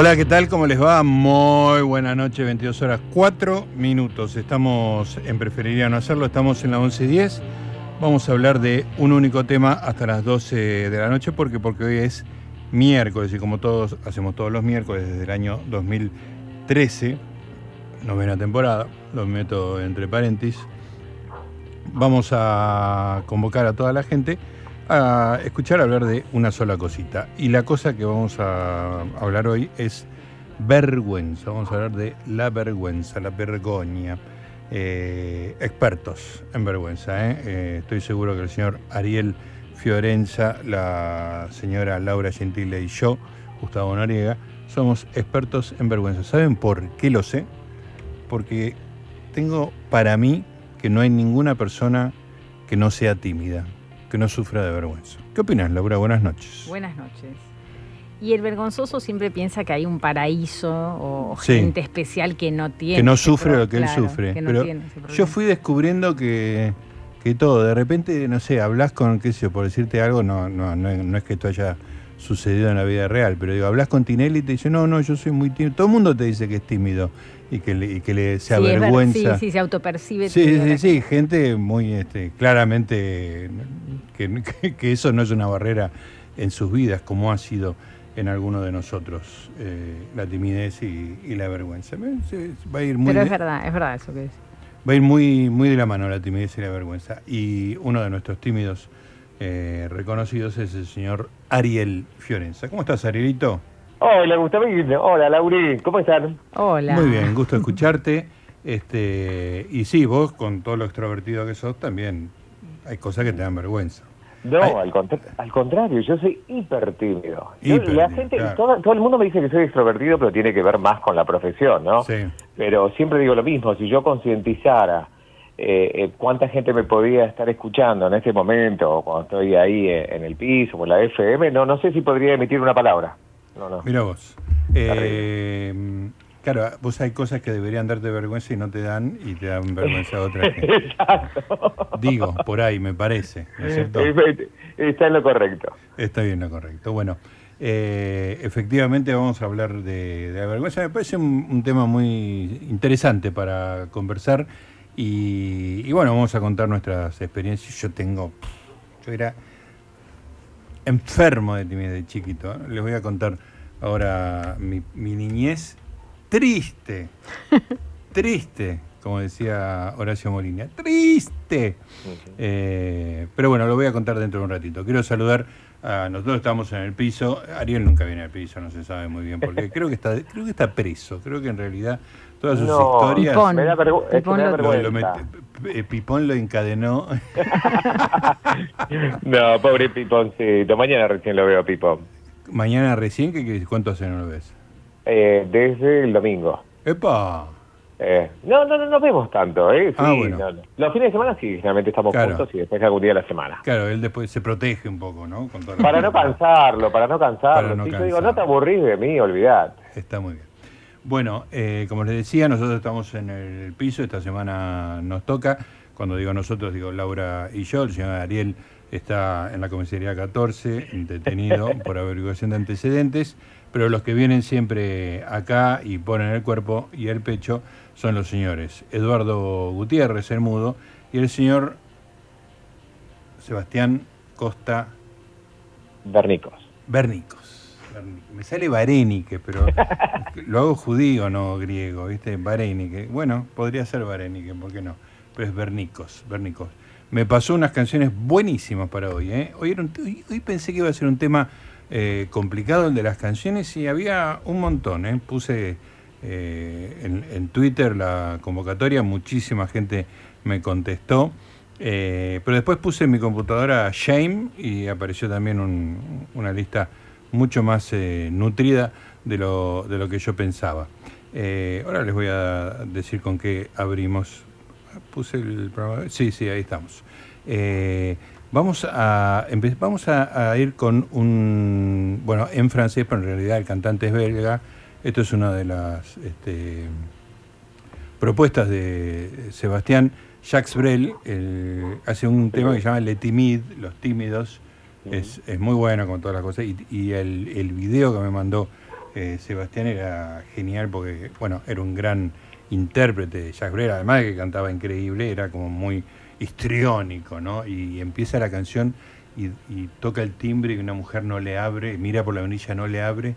Hola, ¿qué tal? ¿Cómo les va? Muy buena noche, 22 horas 4 minutos. Estamos en Preferiría no hacerlo, estamos en la 11.10. Vamos a hablar de un único tema hasta las 12 de la noche porque, porque hoy es miércoles y como todos hacemos todos los miércoles desde el año 2013, novena temporada, lo meto entre paréntesis, vamos a convocar a toda la gente a escuchar hablar de una sola cosita. Y la cosa que vamos a hablar hoy es vergüenza. Vamos a hablar de la vergüenza, la vergoña. Eh, expertos en vergüenza. ¿eh? Eh, estoy seguro que el señor Ariel Fiorenza, la señora Laura Gentile y yo, Gustavo Noriega, somos expertos en vergüenza. ¿Saben por qué lo sé? Porque tengo para mí que no hay ninguna persona que no sea tímida que no sufra de vergüenza. ¿Qué opinas, Laura? Buenas noches. Buenas noches. Y el vergonzoso siempre piensa que hay un paraíso o gente especial que no tiene. Que no sufre lo que él sufre. Pero yo fui descubriendo que, que, todo, de repente, no sé, hablas con, qué sé yo, por decirte algo, no, no, no, es que esto haya sucedido en la vida real, pero digo, hablas con Tinelli y te dice, no, no, yo soy muy tímido. Todo el mundo te dice que es tímido y que le, y que le se avergüenza. Sí, sí, se autopercibe. Sí, sí, sí, gente muy este, claramente que, que, eso no es una barrera en sus vidas, como ha sido en alguno de nosotros eh, la timidez y, la vergüenza. Va a ir muy Pero es verdad, es verdad eso que es. Va a ir muy, muy de la mano la timidez y la vergüenza. Y uno de nuestros tímidos eh, reconocidos es el señor Ariel Fiorenza. ¿Cómo estás, Arielito? Hola, Gustavo. Hola, Lauri. ¿Cómo están? Hola. Muy bien, gusto escucharte. Este, y sí, vos, con todo lo extrovertido que sos, también hay cosas que te dan vergüenza. No, al, al, contrario, yo soy hiper tímido. la gente, todo, el mundo me dice que soy extrovertido, pero tiene que ver más con la profesión, ¿no? Sí. Pero siempre digo lo mismo, si yo concientizara eh, eh, cuánta gente me podía estar escuchando en ese momento, cuando estoy ahí en, el piso o en la FM, no, no sé si podría emitir una palabra. Mira vos. Eh, claro, vos hay cosas que deberían darte vergüenza y no te dan y te dan vergüenza a otra Exacto. Digo, por ahí me parece, Está en lo correcto. Está bien lo correcto. Bueno, eh, efectivamente vamos a hablar de, la vergüenza. Me parece un, tema muy interesante para conversar y, y, bueno, vamos a contar nuestras experiencias. Yo tengo, yo era enfermo de timidez de chiquito. Les voy a contar ahora mi, niñez triste, triste, como decía Horacio Molina, triste. Eh, pero bueno, lo voy a contar dentro de un ratito. Quiero saludar a nosotros estamos en el piso. Ariel nunca viene al piso, no se sabe muy bien porque creo que está, creo que está preso. Creo que en realidad todas sus historias. Pipón, me da, Pipón lo encadenó. no, pobre Pipóncito. Mañana recién lo veo, Pipón. ¿Mañana recién? ¿Qué, ¿Cuánto hace no lo ves? Eh, desde el domingo. ¡Epa! Eh, no, no, no nos vemos tanto, ¿eh? ah, bueno. Los fines de semana sí, generalmente estamos juntos y después algún día de la semana. Claro, él después se protege un poco, ¿no? para no cansarlo, para no cansarlo. no yo digo, no te aburrís de mí, olvidad. Está muy bien. Bueno, eh, como les decía, nosotros estamos en el piso, esta semana nos toca. Cuando digo nosotros, digo Laura y yo, el señor Ariel está en la comisaría 14, detenido por averiguación de antecedentes, pero los que vienen siempre acá y ponen el cuerpo y el pecho son los señores Eduardo Gutiérrez, el mudo, y el señor Sebastián Costa Bernicos. Bernicos. Me sale Varenique, pero lo hago judío, no griego, ¿viste? Varenique. Bueno, podría ser Varenique, ¿por qué no? Pero es Bernicos, Bernicos. Me pasó unas canciones buenísimas para hoy, ¿eh? Hoy, hoy, pensé que iba a ser un tema eh, complicado el de las canciones y había un montón, ¿eh? Puse eh, en, en, Twitter la convocatoria, muchísima gente me contestó. pero después puse en mi computadora Shame y apareció también una lista mucho más eh, nutrida de lo, de lo que yo pensaba. Eh, ahora les voy a decir con qué abrimos. Puse el programa. Sí, sí, ahí estamos. Eh, vamos a, vamos a, ir con un. Bueno, en francés, pero en realidad el cantante es belga. Esto es una de las este, propuestas de Sebastián. Jacques Brel hace un tema que se llama Le Timide, Los Tímidos es, muy bueno con todas las cosas. Y, el, el, video que me mandó eh, Sebastián era genial porque, bueno, era un gran intérprete de Jacques Brel, además de que cantaba increíble, era como muy histriónico, ¿no? Y empieza la canción y, toca el timbre y una mujer no le abre, mira por la venilla, no le abre,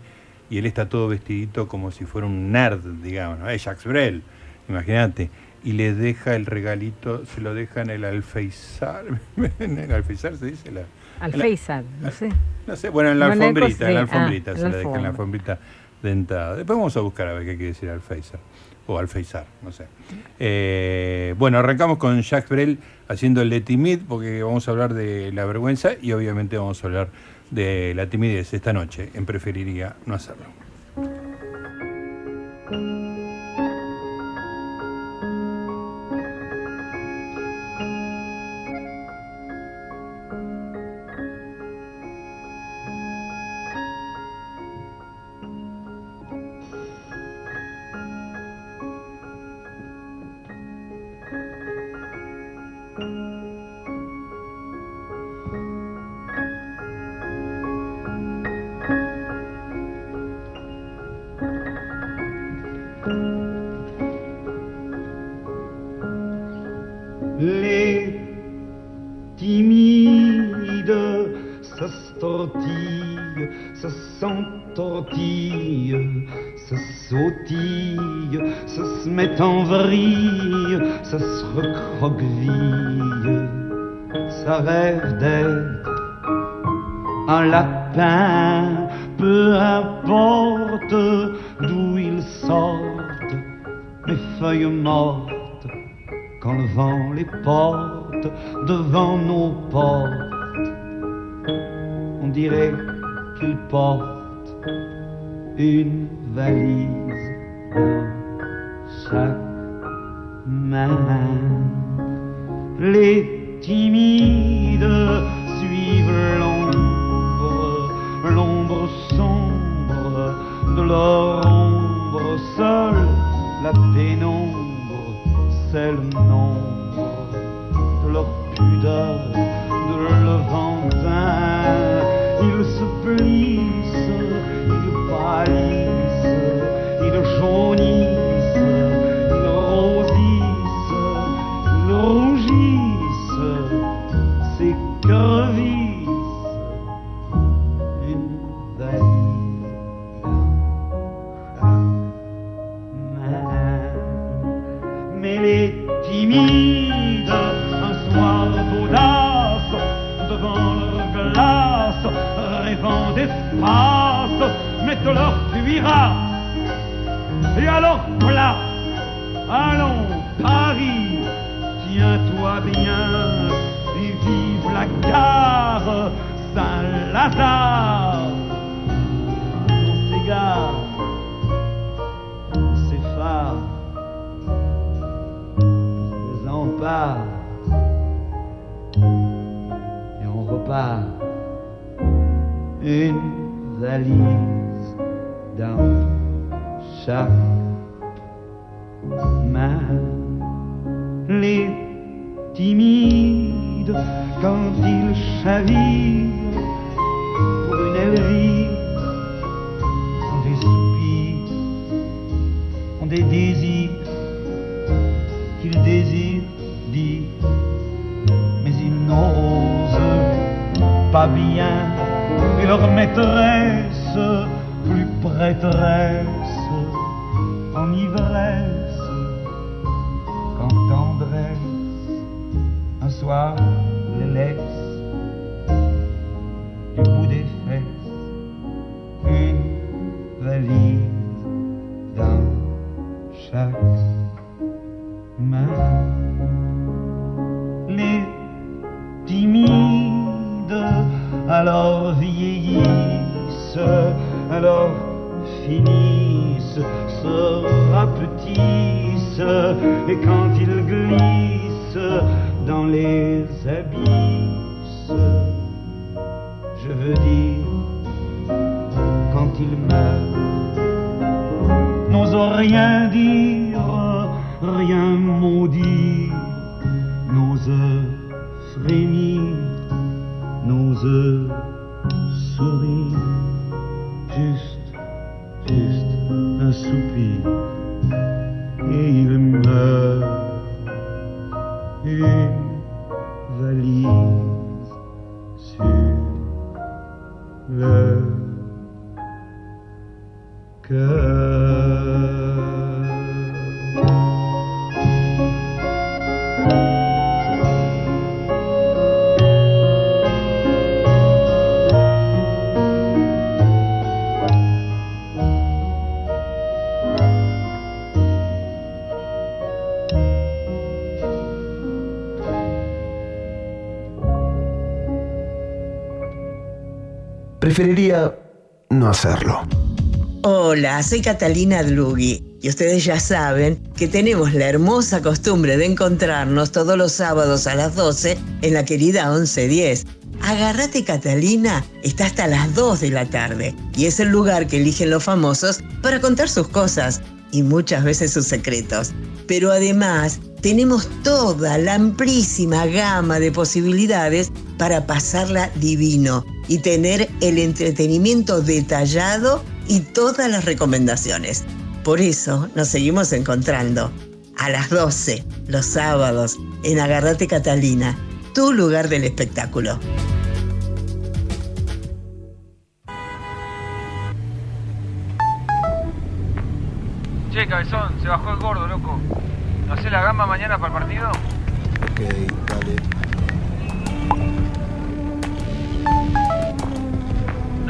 y él está todo vestidito como si fuera un nerd, digamos, ¿no? Es Jacques Brel, imagínate y le deja el regalito, se lo deja en el alfeizar. en el alfeizar se dice la. Alfeizar, no sé. No sé, bueno, en la alfombrita, en la alfombrita, se la deja en la alfombrita dentada. Después vamos a buscar a ver qué quiere decir alfeizar. O alfeizar, no sé. Eh, bueno, arrancamos con Jacques Brel haciendo el de timid, porque vamos a hablar de la vergüenza y obviamente vamos a hablar de la timidez esta noche. En preferiría no hacerlo. en vrille, ça se recroqueville, ça rêve d'être chaque main. Les timides alors vieillissent, alors finissent, se rapetissent, et quand ils glissent dans les abysses, je veux dire, quand ils meurent, rien dire, rien maudit, n'ose frémir, n'ose No hacerlo. Hola, soy Catalina Dlugi y ustedes ya saben que tenemos la hermosa costumbre de encontrarnos todos los sábados a las 12 en la querida 1110. Agárrate Catalina está hasta las 2 de la tarde y es el lugar que eligen los famosos para contar sus cosas y muchas veces sus secretos. Pero además tenemos toda la amplísima gama de posibilidades para pasarla divino y tener el entretenimiento detallado y todas las recomendaciones. Por eso nos seguimos encontrando a las 12 los sábados en Agarrate Catalina, tu lugar del espectáculo. Che, cabezón, se bajó el gordo, loco. ¿No sé la gamba mañana para el partido? Ok, dale.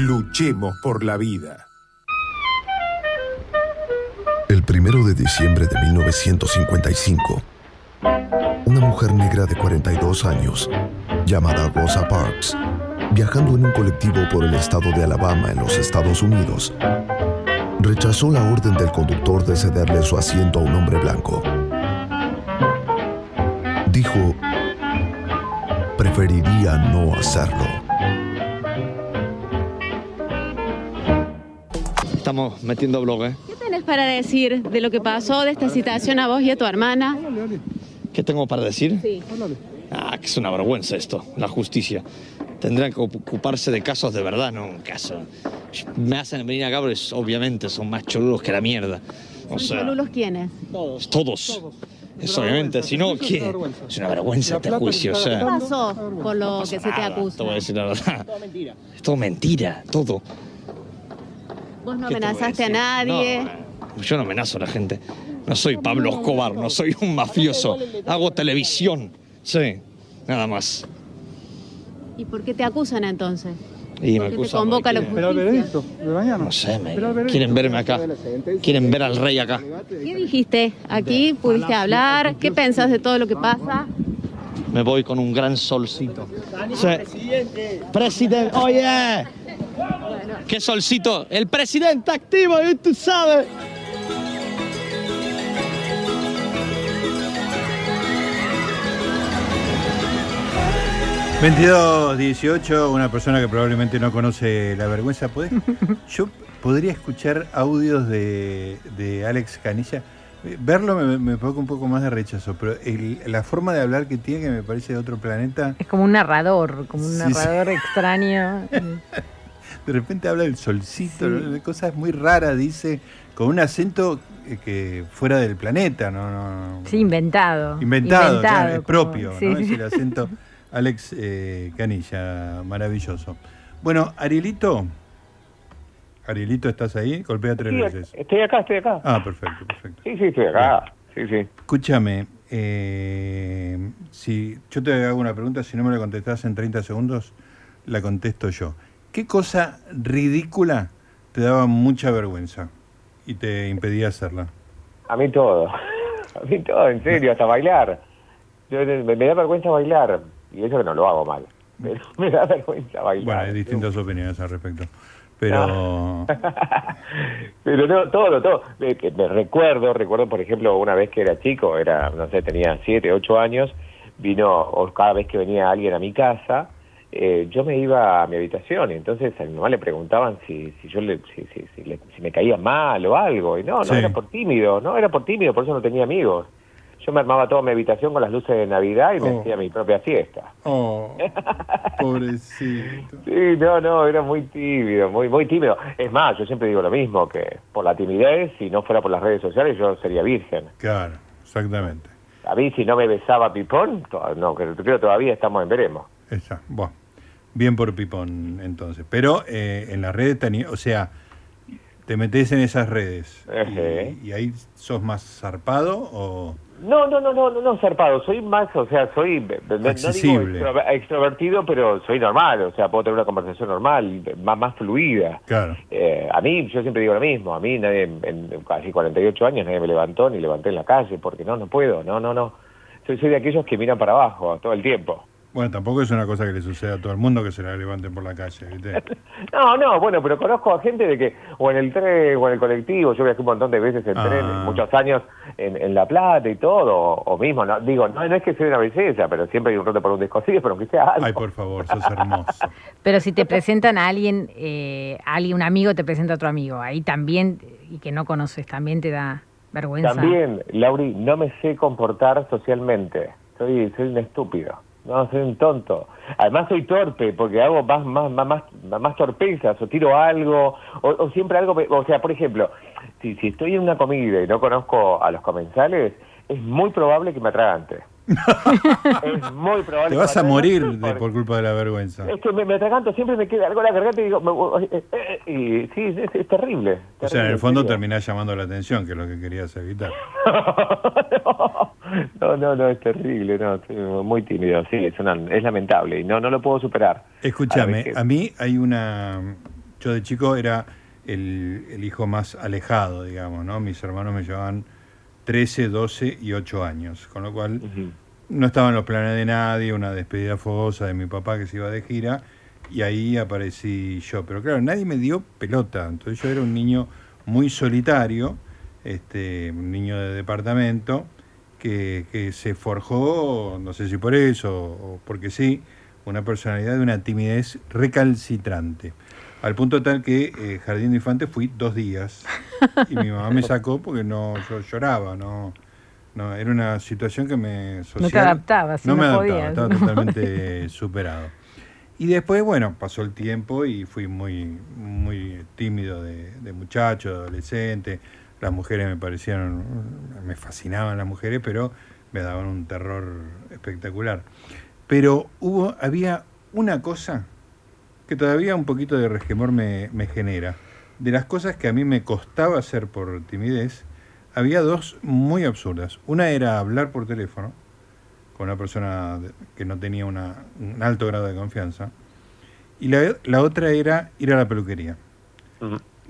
Luchemos por la vida. El primero de diciembre de 1955, una mujer negra de 42 años, llamada Rosa Parks, viajando en un colectivo por el estado de Alabama en los Estados Unidos, rechazó la orden del conductor de cederle su asiento a un hombre blanco. Dijo, preferiría no hacerlo. Estamos metiendo blog, ¿eh? ¿Qué tenés para decir de lo que pasó, de esta situación a vos y a tu hermana? ¿Qué tengo para decir? Sí. Ah, que es una vergüenza esto, la justicia. Tendrán que ocuparse de casos de verdad, no un caso. Me hacen venir acá porque obviamente son más cholulos que la mierda. O sea, ¿Cholulos quiénes? todos. Todos. Es obviamente, si no, ¿qué? Es una vergüenza este juicio, o ¿Qué pasó con lo que se te acusa? Te voy a decir la verdad. Es todo mentira, todo. Vos no ¿Qué te voy a amenazaste a nadie. No, yo no amenazo a la gente. No soy Pablo Escobar, no soy un mafioso. Hago televisión. Sí, nada más. ¿Y por qué te acusan entonces? Y ¿Por me qué te acusan convoca la justicia? de mañana. No sé, me quieren verme acá. Quieren ver al rey acá. ¿Qué dijiste? ¿Aquí pudiste hablar? ¿Qué pensás de todo lo que pasa? me voy con un gran solcito. presidente. Presidente, oye. ¿Qué solcito? El presidente activo, tú sabes. 22, 18, una persona que probablemente no conoce la vergüenza. ¿Podés? Yo podría escuchar audios de, de Alex Canilla. Verlo me, me, provoca un poco más de rechazo, pero la forma de hablar que tiene, que me parece de otro planeta. Es como un narrador, como un narrador extraño. de repente habla del solcito, de cosas muy raras, dice, con un acento eh, que fuera del planeta, ¿no? sí, inventado. Inventado, es propio, ¿no? Es el acento. Alex eh, Canilla, maravilloso. Bueno, Arielito. Arielito, ¿estás ahí? Golpea tres veces. Estoy acá, estoy acá. Ah, perfecto, perfecto. Sí, sí, estoy acá. Sí, sí. Escúchame, eh, si yo te hago una pregunta, si no me la contestás en 30 segundos, la contesto yo. ¿Qué cosa ridícula te daba mucha vergüenza y te impedía hacerla? A mí todo. A mí todo, en serio, hasta bailar. me da vergüenza bailar y eso que no lo hago mal. Pero me da vergüenza bailar. Bueno, hay distintas opiniones al respecto. Pero. pero no, todo, todo. Me, me, recuerdo, recuerdo, por ejemplo, una vez que era chico, era, no sé, tenía siete, ocho años, vino, o cada vez que venía alguien a mi casa, eh, yo me iba a mi habitación y entonces a mi mamá le preguntaban si, si yo le, si, si, si, me caía mal o algo. Y no, no era por tímido, no era por tímido, por eso no tenía amigos yo me armaba toda mi habitación con las luces de Navidad y me oh. hacía mi propia fiesta. Oh, pobrecito. sí, no, no, era muy tímido, muy, muy tímido. Es más, yo siempre digo lo mismo, que por la timidez, si no fuera por las redes sociales, yo sería virgen. Claro, exactamente. A mí, si no me besaba Pipón, no, creo que todavía estamos en veremos. Exacto, bueno, bien por Pipón, entonces. Pero eh, en las redes, o sea te metes en esas redes y, ahí sos más zarpado o no no no no no zarpado. Soy más o sea soy accesible. extrovertido pero soy normal. O sea puedo tener una conversación normal más más fluida. Claro. Eh, a mí yo siempre digo lo mismo. A mí nadie en, casi 48 años nadie me levantó ni levanté en la calle porque no no puedo. No no no. Soy soy de aquellos que miran para abajo todo el tiempo bueno, tampoco es una cosa que le suceda a todo el mundo que se la levanten por la calle, ¿viste? no, no, bueno, pero conozco a gente de que, o en el tren, o en el colectivo, yo viajé un montón de veces en tren, ah. muchos años en, La Plata y todo, o, mismo, no, digo, no, es que sea una belleza, pero siempre hay un roto por un descosido, pero aunque sea algo. Ay, por favor, sos hermoso. pero si te presentan a alguien, eh, alguien, un amigo te presenta a otro amigo, ahí también, y que no conoces, también te da vergüenza. También, Lauri, no me sé comportar socialmente, soy, soy un estúpido. No, soy un tonto. Además soy torpe porque hago más más más más, torpezas o tiro algo o, siempre algo, o sea, por ejemplo, si, si estoy en una comida y no conozco a los comensales, es muy probable que me atragante. Es muy probable. Te vas a morir de, por culpa de la vergüenza. Es que me, me atraganto, siempre me queda algo en la garganta y digo, eh, eh, eh, y sí, es, terrible, O sea, en el fondo terminás llamando la atención, que es lo que querías evitar. no, no, no, es terrible, no, muy tímido, sí, es, una, es lamentable y no, no lo puedo superar. Escúchame, a, mí hay una, yo de chico era el, el hijo más alejado, digamos, ¿no? Mis hermanos me llevaban 13, 12 y 8 años, con lo cual no estaba en los planes de nadie, una despedida fogosa de mi papá que se iba de gira, y ahí aparecí yo. Pero claro, nadie me dio pelota, entonces yo era un niño muy solitario, este, un niño de departamento, que, que se forjó, no sé si por eso o porque sí, una personalidad de una timidez recalcitrante. Al punto tal que eh, Jardín de Infantes fui dos días y mi mamá me sacó porque no yo lloraba, no, no era una situación que me social, no te adaptabas, no, me adaptaba, estaba totalmente superado. Y después, bueno, pasó el tiempo y fui muy, muy tímido de, de muchacho, de adolescente. Las mujeres me parecieron, me fascinaban las mujeres, pero me daban un terror espectacular. Pero hubo, había una cosa que todavía un poquito de resquemor me, genera. De las cosas que a mí me costaba hacer por timidez, había dos muy absurdas. Una era hablar por teléfono con una persona que no tenía un alto grado de confianza. Y la, otra era ir a la peluquería.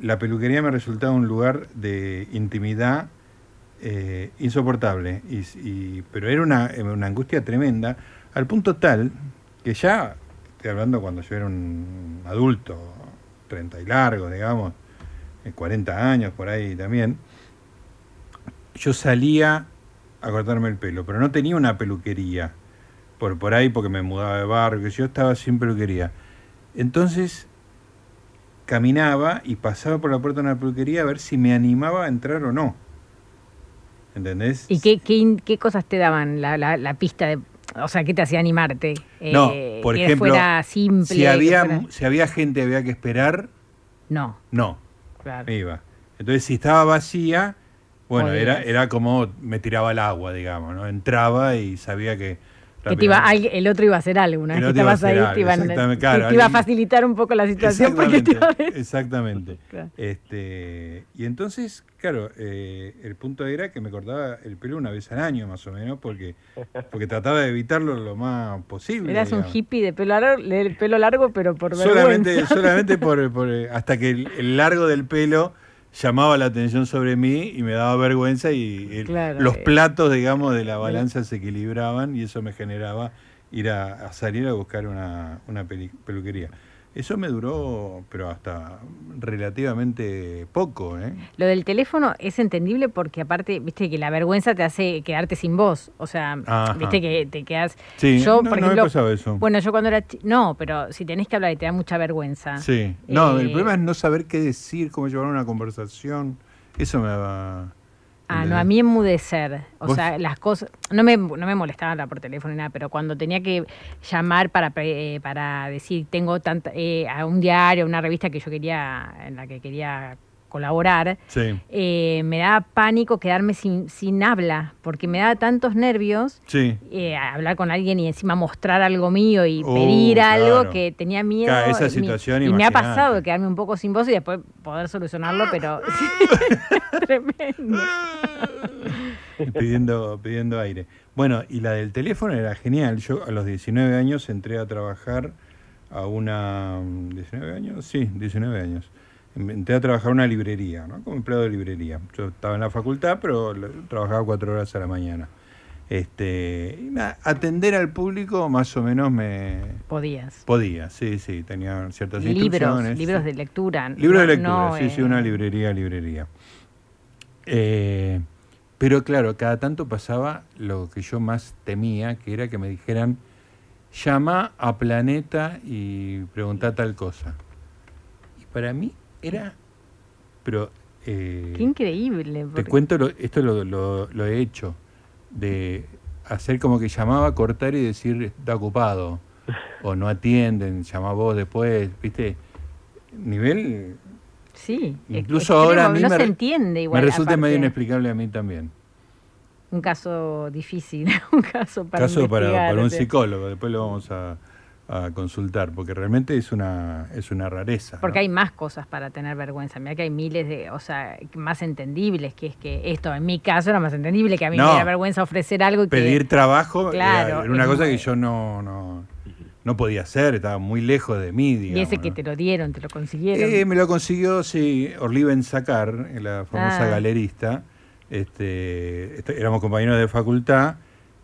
La peluquería me resultaba un lugar de intimidad eh, insoportable. Y, pero era una, una angustia tremenda, al punto tal que ya, estoy hablando cuando yo era un adulto, 30 y largo, digamos, 40 eh, años por ahí también, yo salía a cortarme el pelo, pero no tenía una peluquería por, por ahí porque me mudaba de barrio, que yo estaba sin peluquería. Entonces caminaba y pasaba por la puerta de una peluquería a ver si me animaba a entrar o no. ¿Entendés? ¿Y qué, qué, qué cosas te daban la, la, pista de... O sea, ¿qué te hacía animarte? No, eh, por ejemplo, fuera simple, si había, si había gente había que esperar... No. No, claro. iba. Entonces, si estaba vacía, bueno, era, era como me tiraba el agua, digamos, ¿no? Entraba y sabía que que iba, el otro iba a hacer algo, una vez que estabas ahí, te, iba a facilitar un poco la situación. Exactamente. este, y entonces, claro, eh, el punto era que me cortaba el pelo una vez al año, más o menos, porque, porque trataba de evitarlo lo más posible. Eras un hippie de pelo largo, de pelo largo pero por solamente, vergüenza. Solamente por, por, hasta que el largo del pelo llamaba la atención sobre mí y me daba vergüenza y los eh. platos, digamos, de la balanza se equilibraban y eso me generaba ir a, salir a buscar una, una peluquería. Eso me duró, pero hasta relativamente poco. ¿eh? Lo del teléfono es entendible porque aparte, viste que la vergüenza te hace quedarte sin voz. O sea, viste que te quedas... Sí, yo, no, por ejemplo, me eso. Bueno, yo cuando era... No, pero si tenés que hablar y te da mucha vergüenza. Sí. No, el eh, problema es no saber qué decir, cómo llevar una conversación. Eso me va... Ah, no, a mí enmudecer. O sea, las cosas. No me, no me molestaban hablar por teléfono ni nada, pero cuando tenía que llamar para, eh, para decir, tengo tanta, eh, a un diario, una revista que yo quería, en la que quería colaborar, eh, me daba pánico quedarme sin, sin habla, porque me daba tantos nervios eh, hablar con alguien y encima mostrar algo mío y uh, pedir algo que tenía miedo. esa situación, y me ha pasado quedarme un poco sin voz y después poder solucionarlo, pero tremendo. pidiendo, pidiendo aire. Bueno, y la del teléfono era genial. Yo a los 19 años entré a trabajar a una... ¿19 años? Sí, 19 años entré a trabajar en una librería, ¿no? como empleado de librería. Yo estaba en la facultad, pero trabajaba cuatro horas a la mañana. Este, atender al público más o menos me... Podías. Podía, sí, sí, tenía ciertas libros, instrucciones. Libros de lectura. Libros de lectura, sí, sí, una librería, librería. Eh, pero claro, cada tanto pasaba lo que yo más temía, que era que me dijeran, llama a Planeta y pregunta tal cosa. Y para mí era, pero... Eh, Qué increíble. Te cuento, esto lo, lo, he hecho, de hacer como que llamaba, cortar y decir está ocupado, o no atienden, llama vos después, ¿viste? Nivel... Sí, incluso ahora a mí no me, se entiende igual. Me resulta medio inexplicable a mí también. Un caso difícil, un caso para Caso para, para un psicólogo, después lo vamos a, a consultar, porque realmente es una, es una rareza. Porque hay más cosas para tener vergüenza. Mira que hay miles de, o sea, más entendibles, que es que esto en mi caso era más entendible, que a mí me da vergüenza ofrecer algo. Y Pedir trabajo era, una cosa que yo no, no, no, podía hacer, estaba muy lejos de mí. y ese que te lo dieron, te lo consiguieron. Eh, me lo consiguió, sí, Orliven Sacar, la famosa ah. galerista. Este, éramos compañeros de facultad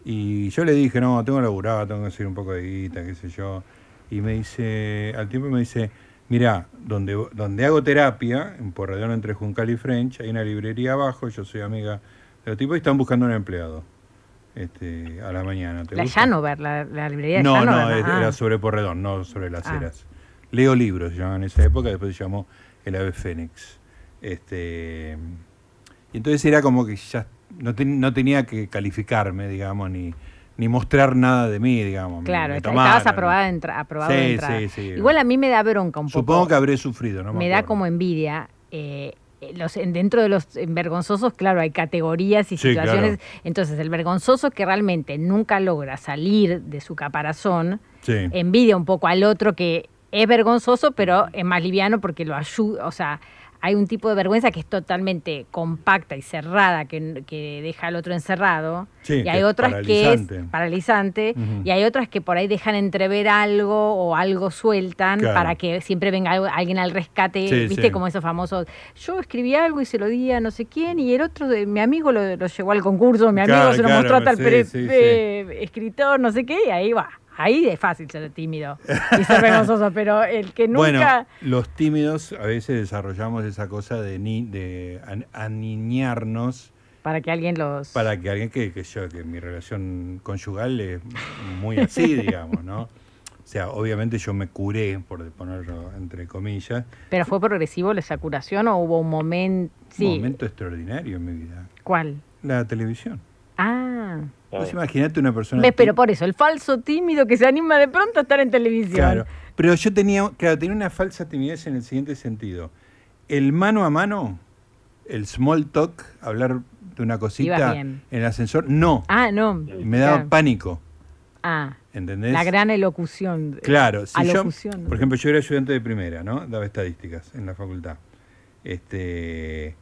y yo le dije, no, tengo laburado, tengo que hacer un poco de guita, qué sé yo. Y me dice, al tiempo me dice, mira, donde, donde hago terapia, en Porredón entre Juncal y French, hay una librería abajo, yo soy amiga de los tipos y están buscando un empleado. Este, a la mañana. ¿te la Llanover, la, la librería de No, no, era ah. sobre Porredón, no sobre las ah. eras. Leo libros, se llamaban en esa época, después se llamó El Ave Fénix. Este, y entonces era como que ya no, no tenía que calificarme, digamos, ni, ni mostrar nada de mí, digamos. Claro, estabas aprobada aprobado de entrada. Sí, sí, Igual a mí me da bronca un poco. Supongo que habré sufrido, ¿no? Me, da como envidia. Eh, los, dentro de los vergonzosos, claro, hay categorías y situaciones. Entonces, el vergonzoso que realmente nunca logra salir de su caparazón, envidia un poco al otro que es vergonzoso, pero es más liviano porque lo ayuda, o sea, hay un tipo de vergüenza que es totalmente compacta y cerrada, que, que deja al otro encerrado. y hay otras que es paralizante. Y hay otras que por ahí dejan entrever algo o algo sueltan para que siempre venga alguien al rescate. ¿Viste? Como esos famosos. Yo escribí algo y se lo di a no sé quién, y el otro, mi amigo lo, lo llevó al concurso, mi amigo se lo mostró a tal escritor, no sé qué, y ahí va. Ahí es fácil ser tímido y ser vergonzoso, pero el que nunca... Bueno, los tímidos a veces desarrollamos esa cosa de, ni, de aniñarnos. Para que alguien los... Para que alguien que, que yo, que mi relación conyugal es muy así, digamos, ¿no? O sea, obviamente yo me curé, por ponerlo entre comillas. ¿Pero fue progresivo esa curación o hubo un momento...? Un momento extraordinario en mi vida. ¿Cuál? La televisión. Ah. Pues imagínate una persona. ¿Ves? Pero por eso, el falso tímido que se anima de pronto a estar en televisión. Claro. Pero yo tenía, claro, tenía una falsa timidez en el siguiente sentido. El mano a mano, el small talk, hablar de una cosita en el ascensor, no. Ah, no. Me daba pánico. Ah. ¿Entendés? La gran elocución. Claro, si yo, por ejemplo, yo era ayudante de primera, ¿no? Daba estadísticas en la facultad. Este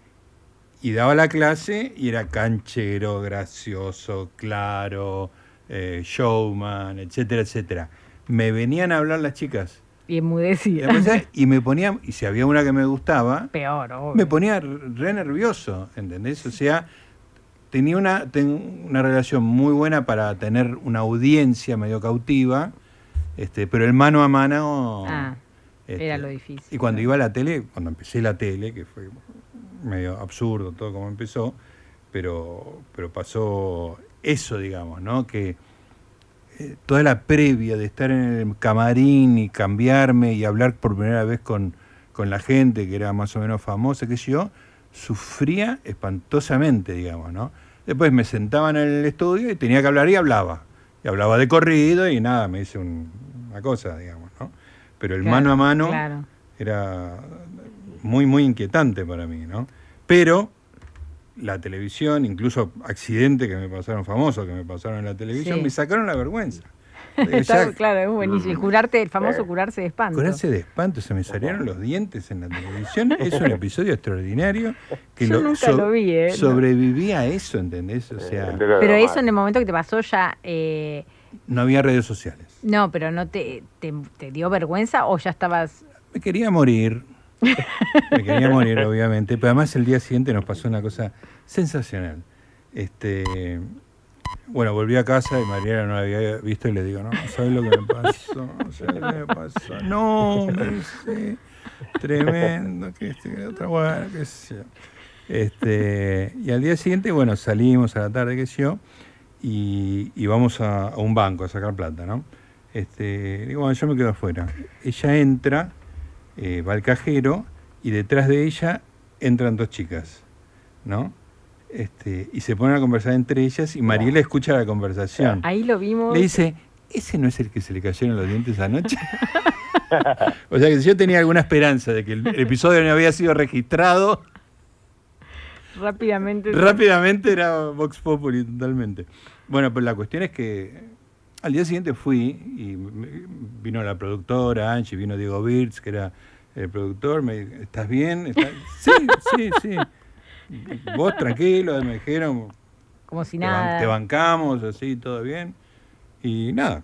y daba la clase y era canchero, gracioso, claro, eh, showman, etcétera, etcétera. Me venían a hablar las chicas. Y enmudecía. Y me ponía, y si había una que me gustaba, peor, me ponía re nervioso, ¿entendés? O sea, tenía una, una relación muy buena para tener una audiencia medio cautiva, este, pero el mano a mano. Ah, era lo difícil. Y cuando iba a la tele, cuando empecé la tele, que fue medio absurdo todo como empezó, pero, pero pasó eso, digamos, ¿no? Que eh, toda la previa de estar en el camarín y cambiarme y hablar por primera vez con, con la gente que era más o menos famosa, que yo, sufría espantosamente, digamos, ¿no? Después me sentaba en el estudio y tenía que hablar y hablaba. Y hablaba de corrido y nada, me hice una cosa, digamos, ¿no? Pero el mano a mano era muy, muy inquietante para mí, ¿no? Pero la televisión, incluso accidentes que me pasaron famosos, que me pasaron en la televisión, me sacaron la vergüenza. claro, es buenísimo. Curarte, el famoso curarse de espanto. Curarse de espanto, se me salieron los dientes en la televisión. Es un episodio extraordinario que Yo nunca lo vi, ¿eh? sobreviví a eso, ¿entendés? O sea, pero eso en el momento que te pasó ya... Eh, no había redes sociales. No, pero no te, te, te dio vergüenza o ya estabas... Me quería morir. Me quería morir, obviamente. Pero además el día siguiente nos pasó una cosa sensacional. Este, bueno, volví a casa y Mariana no la había visto y le digo, no, ¿sabes lo que me pasó? ¿Sabes lo que me pasó? No, me dice, tremendo, que este, que otra, bueno, qué sé yo. Este, y al día siguiente, bueno, salimos a la tarde, qué sé yo, y, y vamos a, a, un banco a sacar plata, ¿no? Este, digo, bueno, yo me quedo afuera. Ella entra eh, va al cajero y detrás de ella entran dos chicas, ¿no? Este, y se ponen a conversar entre ellas y Mariela escucha la conversación. Ahí lo vimos. Le dice, ¿ese no es el que se le cayeron los dientes anoche? o sea que si yo tenía alguna esperanza de que el, episodio no había sido registrado... Rápidamente. Rápidamente era Vox Populi totalmente. Bueno, pues la cuestión es que al día siguiente fui y vino la productora, Angie, vino Diego Birz, que era el productor, me ¿estás bien? Sí, sí, sí. Vos tranquilo, me dijeron. Como si nada. te bancamos, así, todo bien. Y nada.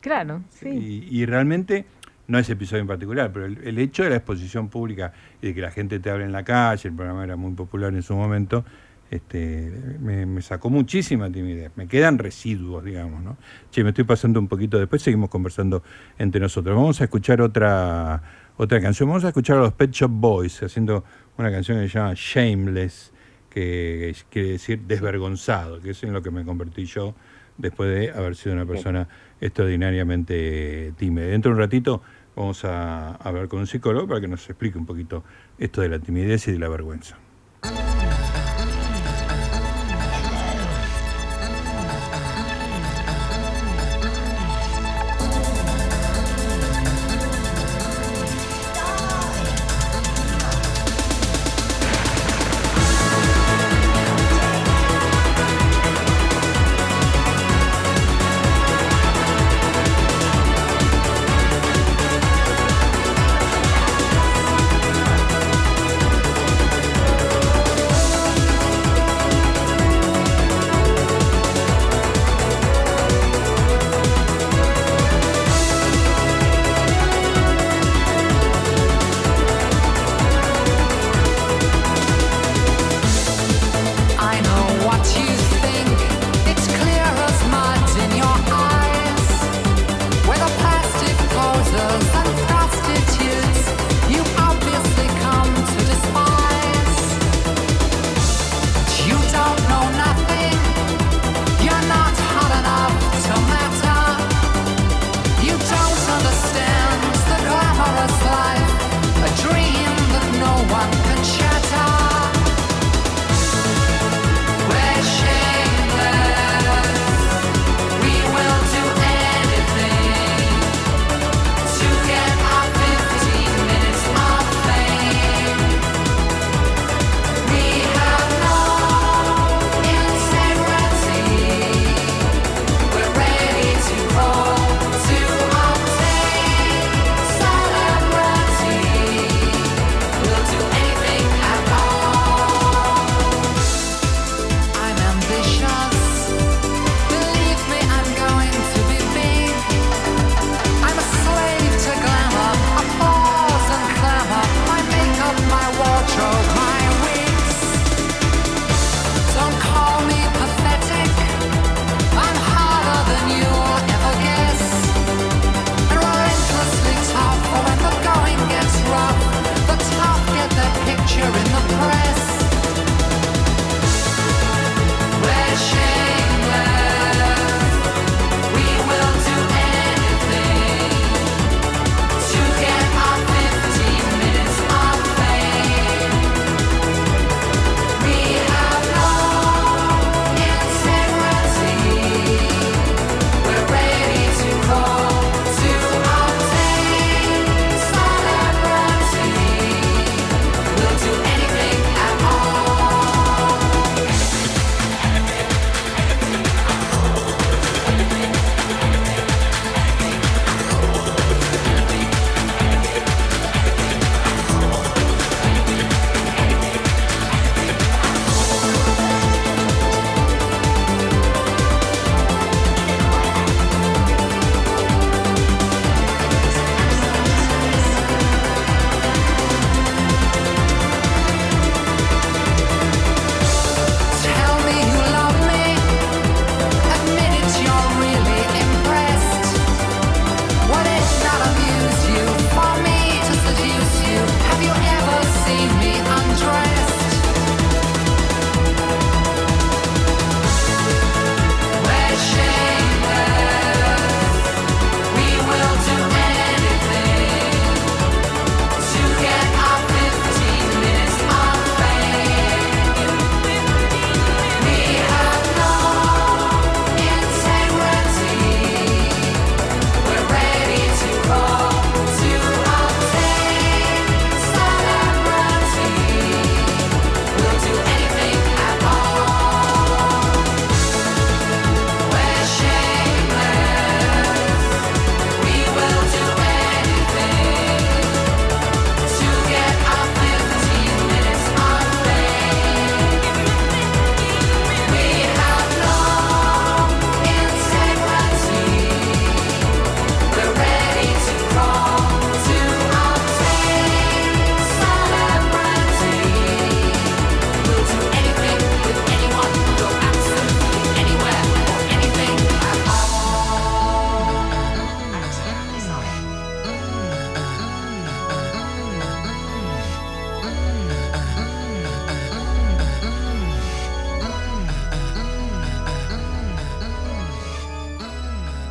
Claro, sí. Y, realmente, no ese episodio en particular, pero el, el, hecho de la exposición pública y de que la gente te hable en la calle, el programa era muy popular en su momento, este, me, sacó muchísima timidez. Me quedan residuos, digamos, ¿no? Che, me estoy pasando un poquito, después seguimos conversando entre nosotros. Vamos a escuchar otra, otra canción. Vamos a escuchar a los Pet Shop Boys haciendo una canción que se llama Shameless, que quiere decir desvergonzado, que es en lo que me convertí yo después de haber sido una persona extraordinariamente tímida. Dentro de un ratito vamos a hablar con un psicólogo para que nos explique un poquito esto de la timidez y de la vergüenza.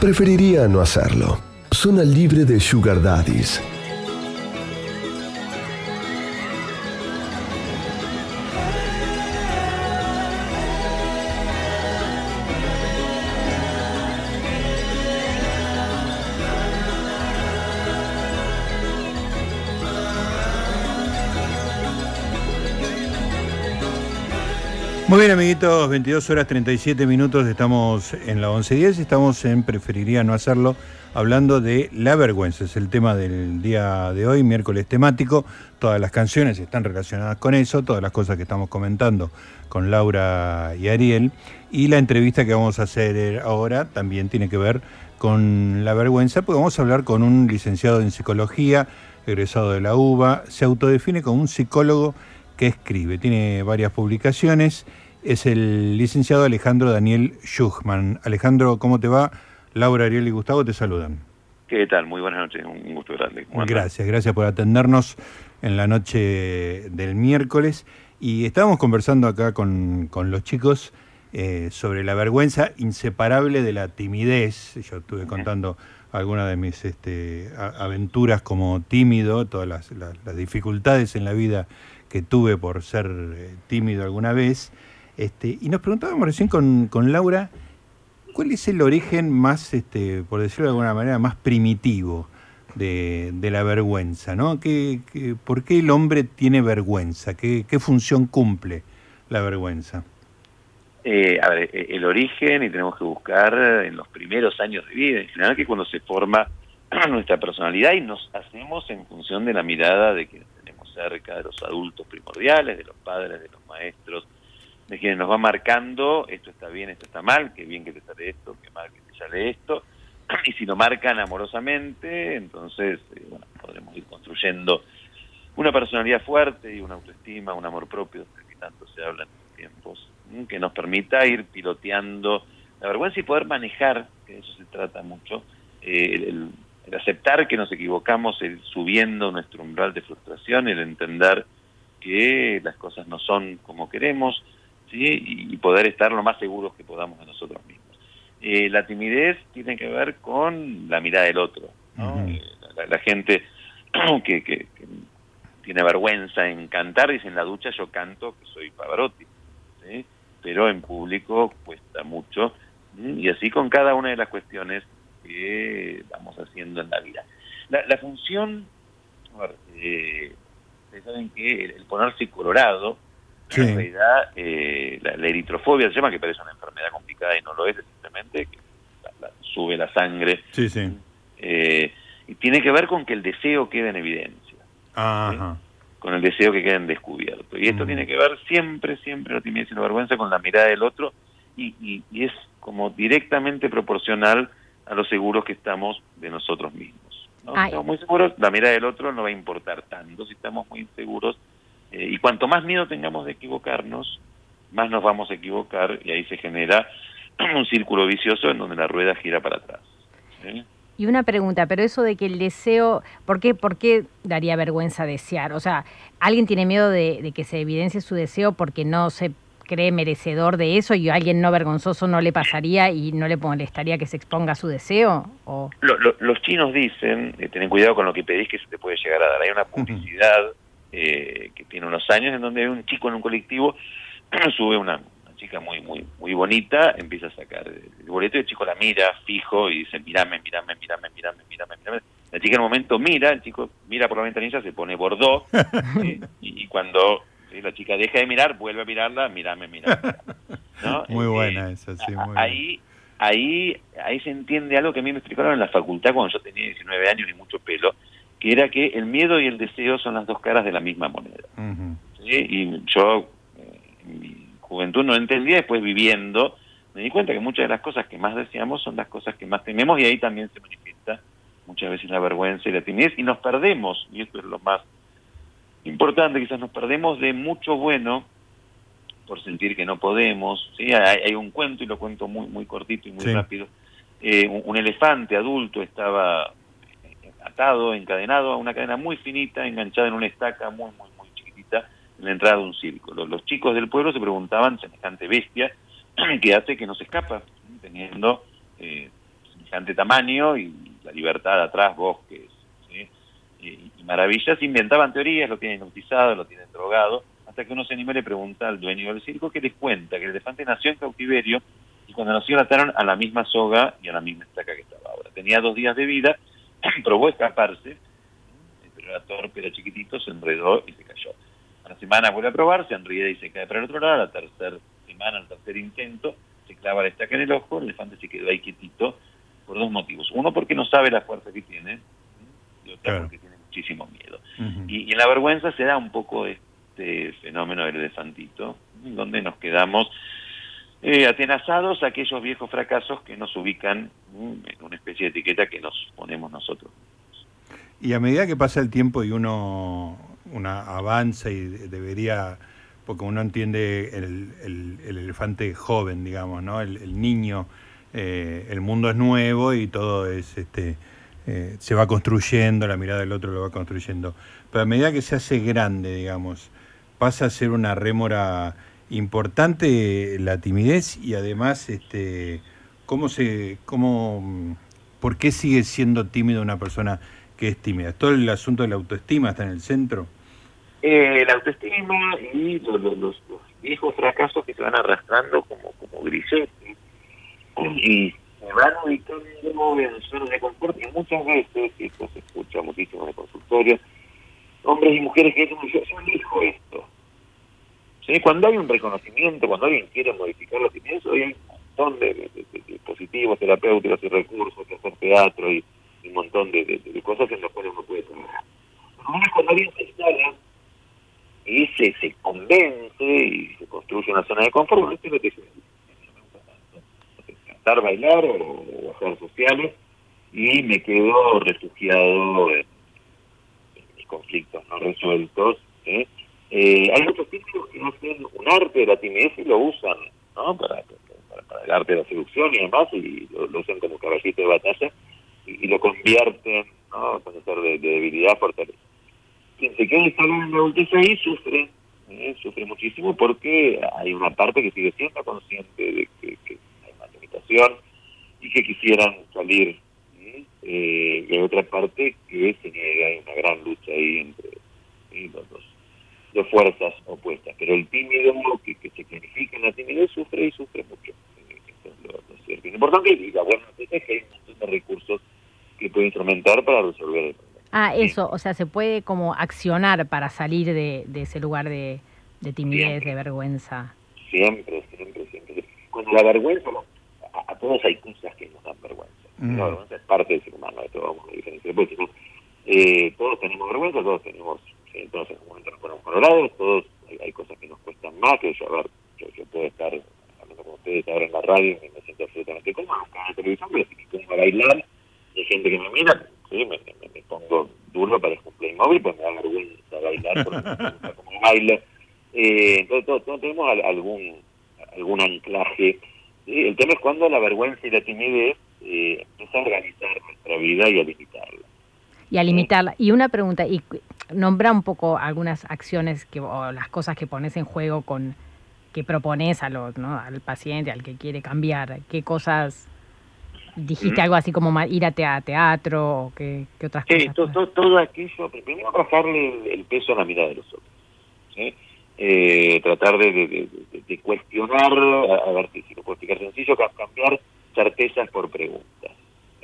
Preferiría no hacerlo. Zona libre de Sugar Daddies. Muy bien, amiguitos, 22 horas 37 minutos, estamos en la 11.10, estamos en Preferiría no hacerlo, hablando de la vergüenza, es el tema del día de hoy, miércoles temático, todas las canciones están relacionadas con eso, todas las cosas que estamos comentando con Laura y Ariel, y la entrevista que vamos a hacer ahora también tiene que ver con la vergüenza, porque vamos a hablar con un licenciado en psicología, egresado de la UBA, se autodefine como un psicólogo que escribe. Tiene varias publicaciones. Es el licenciado Alejandro Daniel Schuchman. Alejandro, ¿cómo te va? Laura, Ariel y Gustavo te saludan. ¿Qué tal? Muy buenas noches, un gusto grande. Gracias, gracias por atendernos en la noche del miércoles. Y estábamos conversando acá con, los chicos eh, sobre la vergüenza inseparable de la timidez. Yo estuve contando algunas de mis este, aventuras como tímido, todas las, las dificultades en la vida que tuve por ser eh, tímido alguna vez. Este, y nos preguntábamos recién con, Laura, ¿cuál es el origen más, este, por decirlo de alguna manera, más primitivo de, la vergüenza? ¿no? ¿Qué, por qué el hombre tiene vergüenza? ¿Qué, función cumple la vergüenza? Eh, a ver, eh, el origen, y tenemos que buscar en los primeros años de vida, en general, que cuando se forma nuestra personalidad y nos hacemos en función de la mirada de que cerca de los adultos primordiales, de los padres, de los maestros, de quienes nos va marcando, esto está bien, esto está mal, qué bien que te sale esto, qué mal que te sale esto, y si lo marcan amorosamente, entonces eh, bueno, podremos ir construyendo una personalidad fuerte y una autoestima, un amor propio, que tanto se habla en estos tiempos, que nos permita ir piloteando la vergüenza y poder manejar, que de eso se trata mucho, eh, el, el aceptar que nos equivocamos, el subiendo nuestro umbral de frustración, el entender que las cosas no son como queremos, ¿sí? y poder estar lo más seguros que podamos de nosotros mismos. Eh, la timidez tiene que ver con la mirada del otro. Eh, la, gente que, que, tiene vergüenza en cantar, dice en la ducha yo canto que soy Pavarotti, pero en público cuesta mucho. Y así con cada una de las cuestiones que vamos haciendo en la vida. La, función, eh, ustedes saben que el, ponerse colorado, en realidad eh, la, eritrofobia se llama, que parece una enfermedad complicada y no lo es, simplemente que sube la sangre. Sí, sí. Eh, y tiene que ver con que el deseo quede en evidencia. Con el deseo que quede en descubierto. Y esto mm. tiene que ver siempre, siempre, la timidez y la vergüenza, con la mirada del otro y, y es como directamente proporcional a los seguros que estamos de nosotros mismos. ¿no? estamos muy seguros, la mirada del otro no va a importar tanto si estamos muy inseguros. Eh, y cuanto más miedo tengamos de equivocarnos, más nos vamos a equivocar y ahí se genera un círculo vicioso en donde la rueda gira para atrás. Y una pregunta, pero eso de que el deseo, ¿por qué, por qué daría vergüenza desear? O sea, ¿alguien tiene miedo de, de que se evidencie su deseo porque no se cree merecedor de eso y a alguien no vergonzoso no le pasaría y no le molestaría que se exponga su deseo? O... los chinos dicen, eh, ten cuidado con lo que pedís que se te puede llegar a dar. Hay una publicidad eh, que tiene unos años en donde un chico en un colectivo sube una, chica muy muy muy bonita, empieza a sacar el boleto y el chico la mira fijo y dice, mirame, mirame, mirame, mirame, mirame, mirame. La chica en un momento mira, el chico mira por la ventanilla, se pone bordó y cuando la chica deja de mirar, vuelve a mirarla, mírame, mírame. muy buena esa, sí, muy ahí, ahí, ahí se entiende algo que a mí me explicaron en la facultad cuando yo tenía 19 años y mucho pelo, que era que el miedo y el deseo son las dos caras de la misma moneda. Y yo eh, en mi juventud no entendía, después viviendo, me di cuenta que muchas de las cosas que más deseamos son las cosas que más tememos y ahí también se manifiesta muchas veces la vergüenza y la timidez y nos perdemos, y esto es lo más importante, quizás nos perdemos de mucho bueno por sentir que no podemos. ¿sí? Hay, un cuento, y lo cuento muy, muy cortito y muy rápido. Eh, un, elefante adulto estaba atado, encadenado a una cadena muy finita, enganchada en una estaca muy, muy, muy chiquitita en la entrada de un círculo. Los chicos del pueblo se preguntaban, semejante bestia, ¿qué hace que no se escapa? Teniendo eh, semejante tamaño y la libertad atrás, bosques y, maravillas, inventaban teorías, lo tienen hipnotizado, lo tienen drogado, hasta que uno se anima y le pregunta al dueño del circo que les cuenta que el elefante nació en cautiverio y cuando nació lo ataron a la misma soga y a la misma estaca que estaba ahora. Tenía dos días de vida, probó escaparse, pero era torpe, era chiquitito, se enredó y se cayó. A la semana vuelve a probar, se enreda y se cae para el otro lado, a la tercera semana, al tercer intento, se clava la estaca en el ojo, el elefante se quedó ahí quietito por dos motivos. Uno, porque no sabe la fuerza que tiene, y otro, porque tiene muchísimo miedo. y, en la vergüenza se da un poco este fenómeno del elefantito, donde nos quedamos eh, atenazados aquellos viejos fracasos que nos ubican en una especie de etiqueta que nos ponemos nosotros. Y a medida que pasa el tiempo y uno, una avanza y debería, porque uno entiende el, elefante joven, digamos, ¿no? El, niño, eh, el mundo es nuevo y todo es, este, eh, se va construyendo, la mirada del otro lo va construyendo. Pero a medida que se hace grande, digamos, pasa a ser una rémora importante la timidez y además, este, ¿cómo se, cómo, por qué sigue siendo tímido una persona que es tímida? ¿Todo el asunto de la autoestima está en el centro? Eh, la autoestima y los, viejos fracasos que se van arrastrando como, como y se van ubicando en zonas de confort y muchas veces, y esto se escucha muchísimo en el consultorio, hombres y mujeres que dicen, yo, yo elijo esto. ¿Sí? Cuando hay un reconocimiento, cuando alguien quiere modificar los cimientos, hay un montón de, dispositivos terapéuticos y recursos, que hacer teatro y, un montón de, cosas en las cuales uno puede trabajar. Cuando alguien se instala y se, se convence y se construye una zona de confort, bueno, esto es lo que cantar, bailar o, hacer sociales y me quedo refugiado en, mis conflictos no resueltos. ¿eh? Eh, hay muchos títulos que hacen un arte de la timidez y lo usan ¿no? para, el arte de la seducción y demás, y lo, usan como caballito de batalla y, lo convierten ¿no? con ser de, debilidad fortaleza. Quien se queda instalado en la ahí sufre, ¿eh? sufre muchísimo porque hay una parte que sigue siendo consciente de que, hay una limitación y que quisieran salir. ¿eh? y hay otra parte que se niega, hay una gran lucha ahí entre los dos de fuerzas opuestas. Pero el tímido que, que se clarifica en la timidez sufre y sufre mucho. Eso es lo, importante y la buena noticia es que hay un montón de recursos que puede instrumentar para resolver el problema. Ah, eso, o sea, se puede como accionar para salir de, ese lugar de, timidez, de vergüenza. Siempre, siempre, siempre. Cuando la vergüenza, a, todos hay cosas que nos dan vergüenza. Mm. La vergüenza es parte del ser humano, esto vamos a diferenciar. Eh, todos tenemos vergüenza, todos tenemos entonces en algún momento nos ponemos colorados, todos hay, cosas que nos cuestan más, que yo, a ver, yo, puedo estar hablando con ustedes ahora en la radio y me, siento absolutamente cómodo, en la televisión, pero si me pongo a bailar, hay gente que me mira, sí, me, pongo duro para un Playmobil, pues me da vergüenza bailar, porque me gusta como bailo. Eh, entonces todos, tenemos algún, algún anclaje. El tema es cuando la vergüenza y la timidez eh, a organizar nuestra vida y a limitarla. Y a limitarla. Y una pregunta, y nombra un poco algunas acciones que, o las cosas que pones en juego con que propones a los, ¿no? al paciente, al que quiere cambiar. ¿Qué cosas dijiste algo así como ir a teatro o qué, otras cosas? Sí, todo, todo, aquello, primero bajarle el, peso a la mirada de los otros. Eh, tratar de, de, cuestionar, a, ver si lo puedo explicar sencillo, cambiar certezas por preguntas.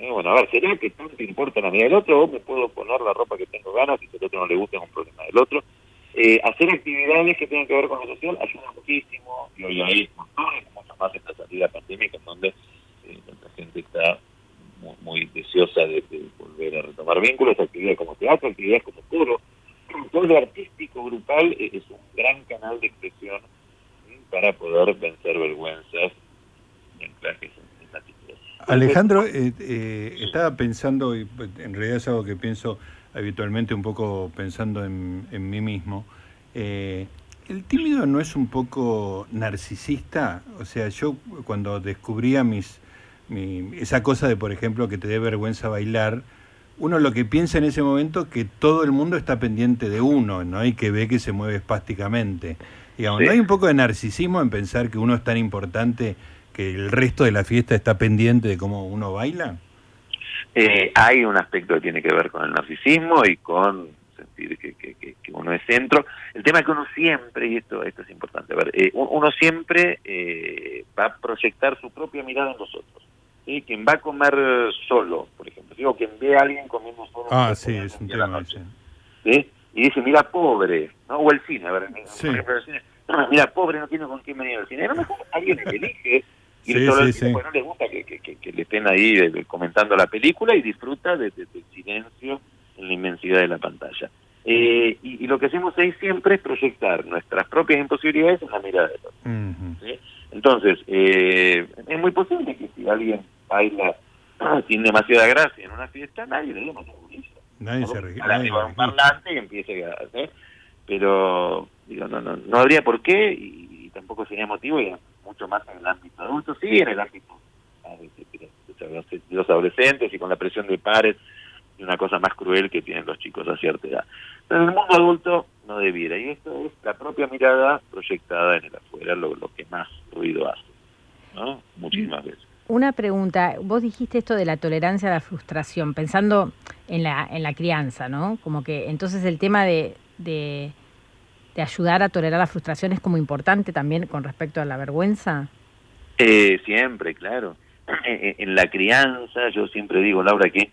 Eh, bueno, a ver, ¿será que tanto importa la vida del otro o me puedo poner la ropa que tengo ganas y si el otro no le gusta es un problema del otro? Eh, hacer actividades que tengan que ver con lo social ayuda muchísimo y hoy hay montones, mucho más esta salida pandémica en donde eh, gente está muy, deseosa de, volver a retomar vínculos, actividades como teatro, actividades como coro. Todo artístico grupal es un gran canal de expresión para poder vencer vergüenzas en clases Alejandro, eh, eh, estaba pensando, y pues, en realidad es algo que pienso habitualmente un poco pensando en, mí mismo, eh, ¿el tímido no es un poco narcisista? O sea, yo cuando descubría mis, esa cosa de, por ejemplo, que te dé vergüenza bailar, uno lo que piensa en ese momento que todo el mundo está pendiente de uno, ¿no? Y que ve que se mueve espásticamente. Digamos, ¿no hay un poco de narcisismo en pensar que uno es tan importante que el resto de la fiesta está pendiente de cómo uno baila? Eh, hay un aspecto que tiene que ver con el narcisismo y con sentir que, que, uno es centro. El tema es que uno siempre, y esto, esto es importante, a ver, eh, uno siempre eh, va a proyectar su propia mirada en los otros. ¿sí? Quien va a comer solo, por ejemplo, digo, quien ve a alguien comiendo solo. Ah, sí, es un tema. ¿sí? Y dice, mira, pobre, ¿no? O el cine, a ver, por ejemplo, el cine, no, mira, pobre, no tiene con quién venir al cine. A lo mejor alguien elige y sí, solo sí, no le gusta que, que, que, le estén ahí eh, comentando la película y disfruta de, del silencio en la inmensidad de la pantalla. Eh, y, lo que hacemos ahí siempre es proyectar nuestras propias imposibilidades en la mirada de otro. Entonces, eh, es muy posible que si alguien baila sin demasiada gracia en una fiesta, nadie le más Nadie se. Nadie un parlante y empiece a. Pero, digo, no, no, no habría por qué y, tampoco sería motivo y mucho más en el ámbito adulto, sí, en el ámbito de los adolescentes y con la presión de pares y una cosa más cruel que tienen los chicos a cierta edad. Pero en el mundo adulto no debiera, y esto es la propia mirada proyectada en el afuera, lo, lo que más ruido hace, ¿no? Muchísimas veces. Una pregunta, vos dijiste esto de la tolerancia a la frustración, pensando en la, en la crianza, ¿no? Como que entonces el tema de, de, ayudar a tolerar la frustración es como importante también con respecto a la vergüenza. Eh, siempre, claro. En, la crianza, yo siempre digo, Laura, que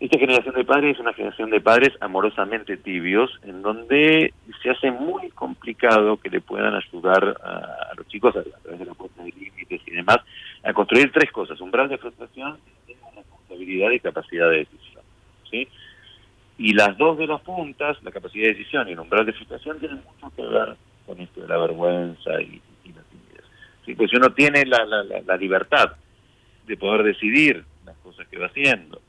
esta generación de padres es una generación de padres amorosamente tibios, en donde se hace muy complicado que le puedan ayudar a, los chicos a, través de la puesta de límites y demás, a construir tres cosas, umbral de frustración, responsabilidad y capacidad de decisión. ¿sí? Y las dos de las puntas, la capacidad de decisión y el umbral de frustración, tienen mucho que ver con esto de la vergüenza y, la timidez. ¿sí? Pues si uno tiene la, la, la, libertad de poder decidir las cosas que va haciendo,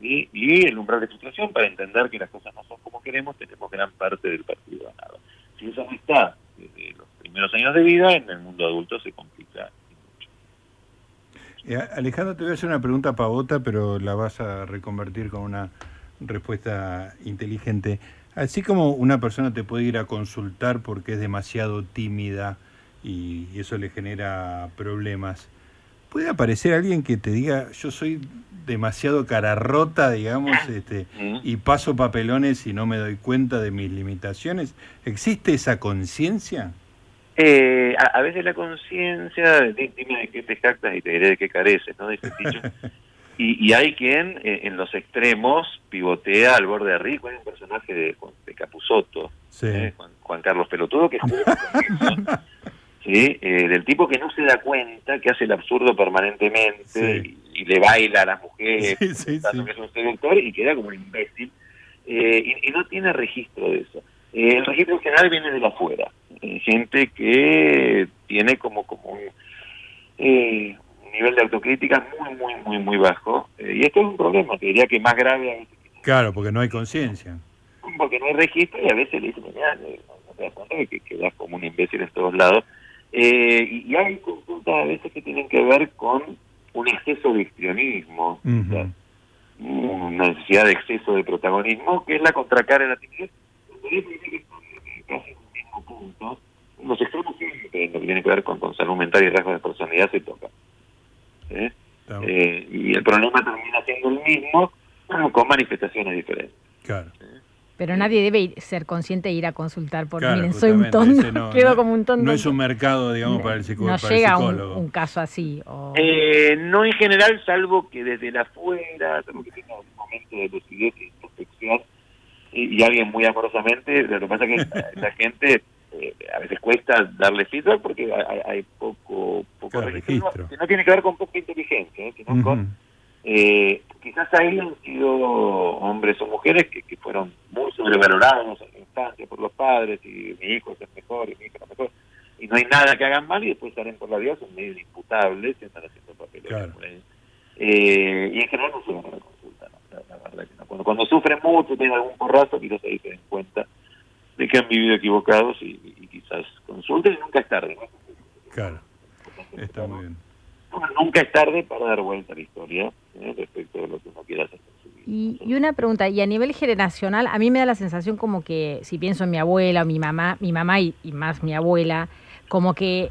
y, y, el umbral de frustración para entender que las cosas no son como queremos, tenemos gran parte del partido ganado. Si eso no está desde los primeros años de vida, en el mundo adulto se complica. Eh, Alejandro, te voy a hacer una pregunta pavota, pero la vas a reconvertir con una respuesta inteligente. Así como una persona te puede ir a consultar porque es demasiado tímida y eso le genera problemas, puede aparecer alguien que te diga, yo soy demasiado cara rota, digamos, este, y paso papelones y no me doy cuenta de mis limitaciones. ¿Existe esa conciencia? Eh, a, veces la conciencia, dime de qué te jactas y te diré de qué careces, ¿no? Y, y hay quien eh, en los extremos pivotea al borde de arriba. Hay un personaje de, de Capusotto, eh, Juan, Carlos Pelotudo, que ¿sí? Eh, del tipo que no se da cuenta que hace el absurdo permanentemente y, le baila a las mujeres, que es un seductor y queda como un imbécil. y, no tiene registro de eso. el registro general viene de la afuera. gente que tiene como, como un nivel de autocrítica muy, muy, muy, muy bajo. Eh, y esto es un problema, que diría que más grave. Claro, porque no hay conciencia. Porque no hay registro y a veces le dicen, mira, no, te das cuenta que quedas como un imbécil en todos lados. Eh, y, hay consultas a veces que tienen que ver con un exceso de histrionismo, una necesidad de exceso de protagonismo, que es la contracara de la timidez. Casi en el mismo punto. Los extremos siempre, lo que tiene que ver con, con salud mental y rasgos de personalidad, se toca. ¿Eh? Eh, y el problema termina siendo el mismo, con manifestaciones diferentes. Claro. Pero nadie debe ser consciente de ir a consultar por, miren, soy un tonto, quedo como un tonto. No es un mercado, digamos, para el, psicólogo. No llega un, un, caso así. Eh, no en general, salvo que desde la afuera, salvo que tenga un momento de lucidez y introspección, y, y, alguien muy amorosamente, lo que pasa es que la gente eh, a veces cuesta darle feedback porque hay, poco, poco registro, que no tiene que ver con poca inteligencia, ¿eh? sino con eh, quizás ahí han sido hombres o mujeres que, que fueron muy sobrevalorados en la infancia por los padres y mi hijo es el mejor y mi hijo es mejor. Y no hay nada que hagan mal y después salen por la vida son medio imputables y están haciendo papeles eh, y en general no se van a la consulta la, verdad que no. cuando, cuando sufren mucho tienen algún porrazo quizás ahí se den cuenta de que han vivido equivocados y, quizás consulten y nunca es tarde. Claro, está muy bien. nunca es tarde para dar vuelta a la historia ¿eh? respecto de lo que uno quiera hacer. Y, y, una pregunta, y a nivel generacional, a mí me da la sensación como que, si pienso en mi abuela o mi mamá, mi mamá y, más mi abuela, como que,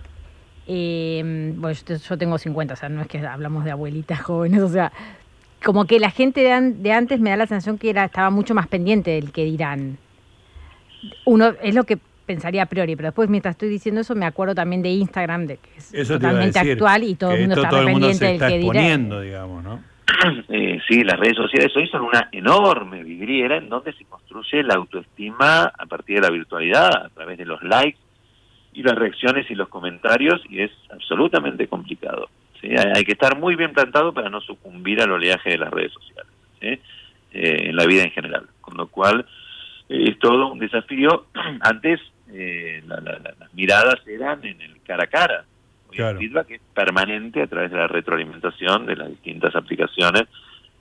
eh, bueno, yo, tengo 50, o sea, no es que hablamos de abuelitas jóvenes, o sea, como que la gente de, antes me da la sensación que era estaba mucho más pendiente del que dirán. Uno es lo que pensaría a priori, pero después mientras estoy diciendo eso me acuerdo también de Instagram, de que es totalmente actual y todo el mundo está pendiente del que digamos, ¿no? Eh, sí, las redes sociales hoy son una enorme vidriera en donde se construye la autoestima a partir de la virtualidad, a través de los likes y las reacciones y los comentarios, y es absolutamente complicado. Hay, que estar muy bien plantado para no sucumbir al oleaje de las redes sociales, eh, en la vida en general. Con lo cual, eh, es todo un desafío. Antes las miradas eran en el cara a cara, claro. feedback es permanente a través de la retroalimentación de las distintas aplicaciones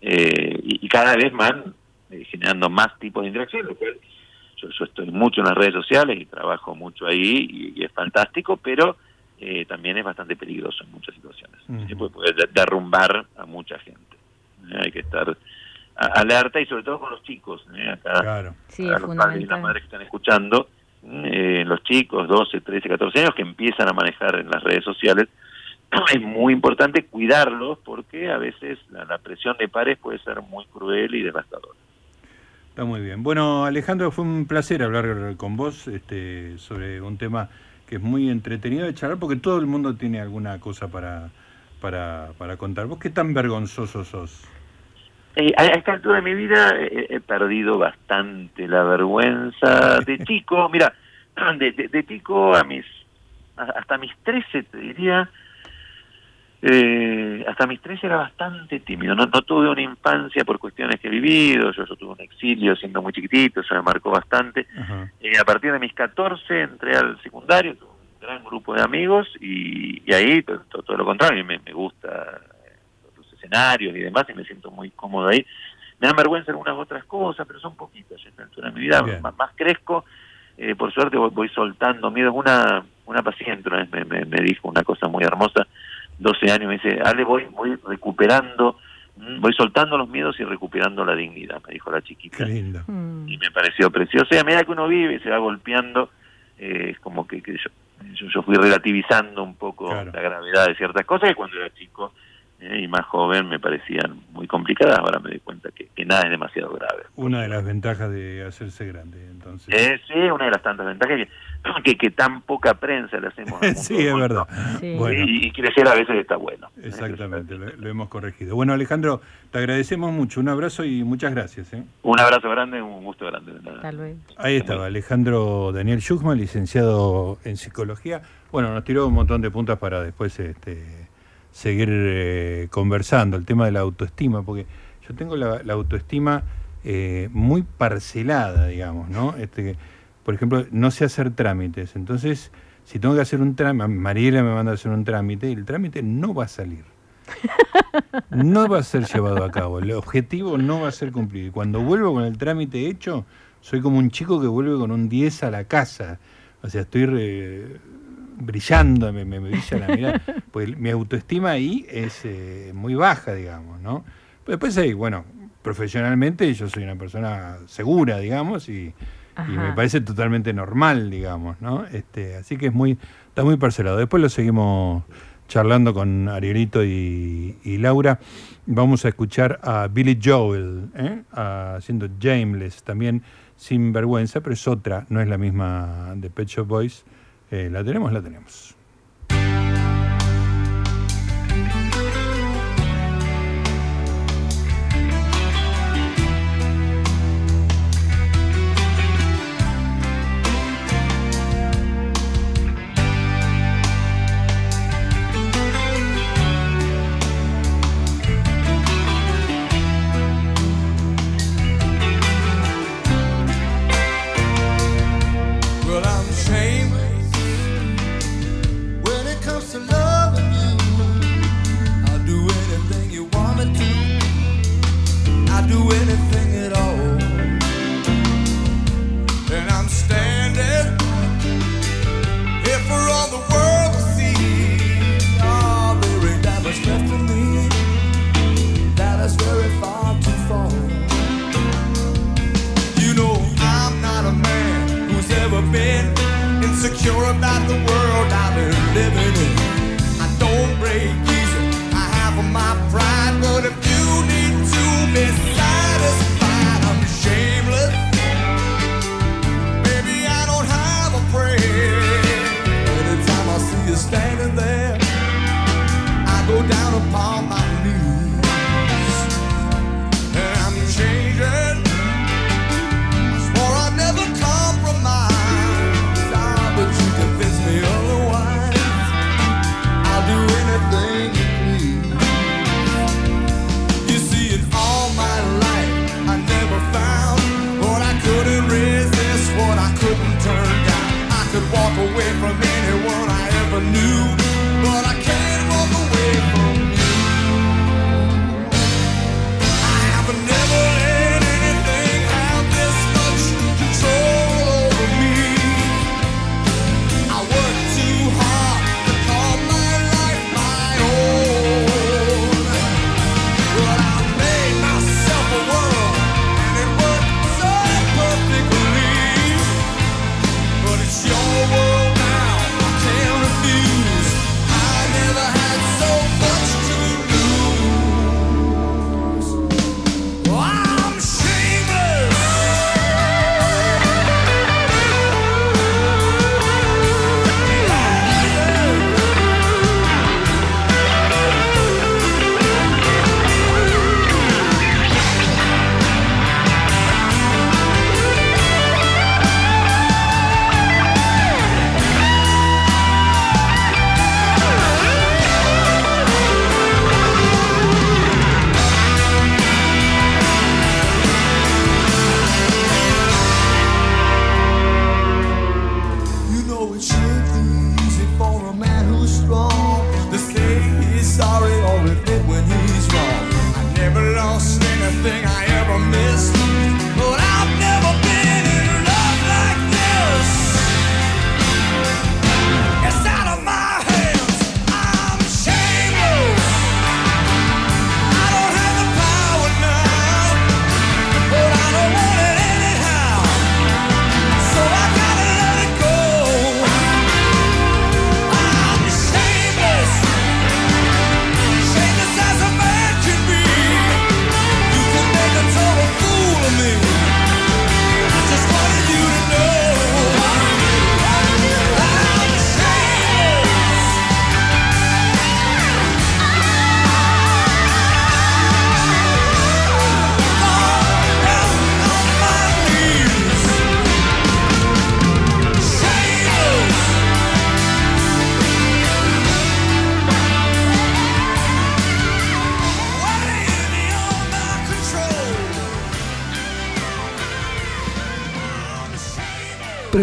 eh, y, cada vez van eh, generando más tipos de interacción, lo cual yo, estoy mucho en las redes sociales y trabajo mucho ahí y, es fantástico, pero eh, también es bastante peligroso en muchas situaciones. puede, derrumbar a mucha gente. Hay que estar alerta y sobre todo con los chicos. Acá, claro. a los padres y las madres que están escuchando, eh, los chicos, 12, 13, 14 años, que empiezan a manejar en las redes sociales, es muy importante cuidarlos porque a veces la, presión de pares puede ser muy cruel y devastadora. Está muy bien. Bueno, Alejandro, fue un placer hablar con vos este, sobre un tema que es muy entretenido de charlar porque todo el mundo tiene alguna cosa para, para, para contar. ¿Vos qué tan vergonzoso sos? Eh, a esta altura de mi vida he, perdido bastante la vergüenza de chico. Mira, de, de, chico a mis hasta mis 13 te diría, eh, hasta mis 13 era bastante tímido. No, no tuve una infancia por cuestiones que he vivido. Yo, tuve un exilio siendo muy chiquitito, eso me marcó bastante. Eh, a partir de mis 14 entré al secundario, tuve un gran grupo de amigos y, y ahí todo, todo, lo contrario, me, me gusta escenarios y demás, y me siento muy cómodo ahí. Me dan vergüenza algunas otras cosas, pero son poquitas en esta altura de mi vida. Más, crezco, eh, por suerte voy, soltando miedos. Una, una paciente me, me, dijo una cosa muy hermosa, 12 años, me dice, Ale, voy, voy recuperando, mm, voy soltando los miedos y recuperando la dignidad, me dijo la chiquita. Mm. Y me pareció precioso. Y a medida que uno vive y se va golpeando, eh, es como que, yo, yo, fui relativizando un poco la gravedad de ciertas cosas y cuando era chico ¿eh? y más joven me parecían muy complicadas, ahora me doy cuenta que, nada es demasiado grave. Una de las ventajas de hacerse grande, entonces. Eh, sí, una de las tantas ventajas que, que, tan poca prensa le hacemos sí, es verdad. Y, crecer a veces está bueno. Exactamente, lo, hemos corregido. Bueno, Alejandro, te agradecemos mucho, un abrazo y muchas gracias. ¿eh? Un abrazo grande, un gusto grande. Ahí estaba, Alejandro Daniel Schuchman, licenciado en Psicología. Bueno, nos tiró un montón de puntas para después... este seguir eh, conversando, el tema de la autoestima, porque yo tengo la, autoestima eh, muy parcelada, digamos, ¿no? Este, por ejemplo, no sé hacer trámites, entonces si tengo que hacer un trámite, Mariela me manda a hacer un trámite y el trámite no va a salir. No va a ser llevado a cabo, el objetivo no va a ser cumplido. Y cuando vuelvo con el trámite hecho, soy como un chico que vuelve con un 10 a la casa. O sea, estoy brillando, me, me, brilla la mirada, pues mi autoestima ahí es eh, muy baja, digamos, ¿no? después ahí, bueno, profesionalmente yo soy una persona segura, digamos, y, me parece totalmente normal, digamos, ¿no? Este, así que es muy, está muy parcelado. Después lo seguimos charlando con Arielito y, Laura. Vamos a escuchar a Billy Joel, ¿eh? haciendo Jameless, también sin vergüenza, pero es otra, no es la misma de Pet Shop Boys. Eh, ¿La tenemos? La tenemos.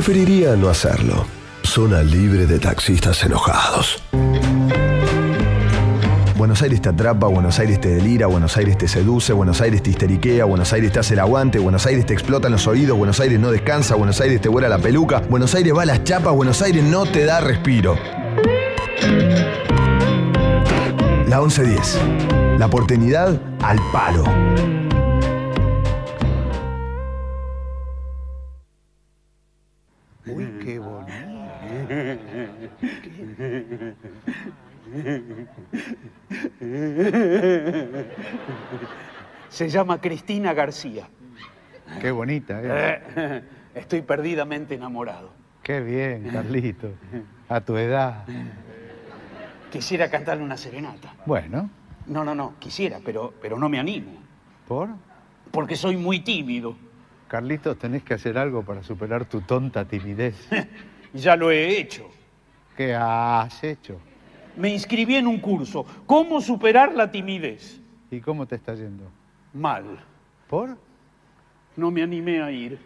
Preferiría no hacerlo. Zona libre de taxistas enojados. Buenos Aires te atrapa, Buenos Aires te delira, Buenos Aires te seduce, Buenos Aires te histeriquea, Buenos Aires te hace el aguante, Buenos Aires te explota los oídos, Buenos Aires no descansa, Buenos Aires te vuela la peluca, Buenos Aires va a las chapas, Buenos Aires no te da respiro. La 1110. La oportunidad al palo. Se llama Cristina García. Qué bonita, ¿eh? Estoy perdidamente enamorado. Qué bien, Carlito. A tu edad. Quisiera cantarle una serenata. Bueno, No, no, no, quisiera, pero, pero no me animo. ¿por? Porque soy muy tímido. Carlitos, tenés que hacer algo para superar tu tonta timidez. Ya lo he hecho. ¿Qué has hecho? Me inscribí en un curso. ¿Cómo superar la timidez? ¿Y cómo te está yendo? Mal. ¿Por? No me animé a ir.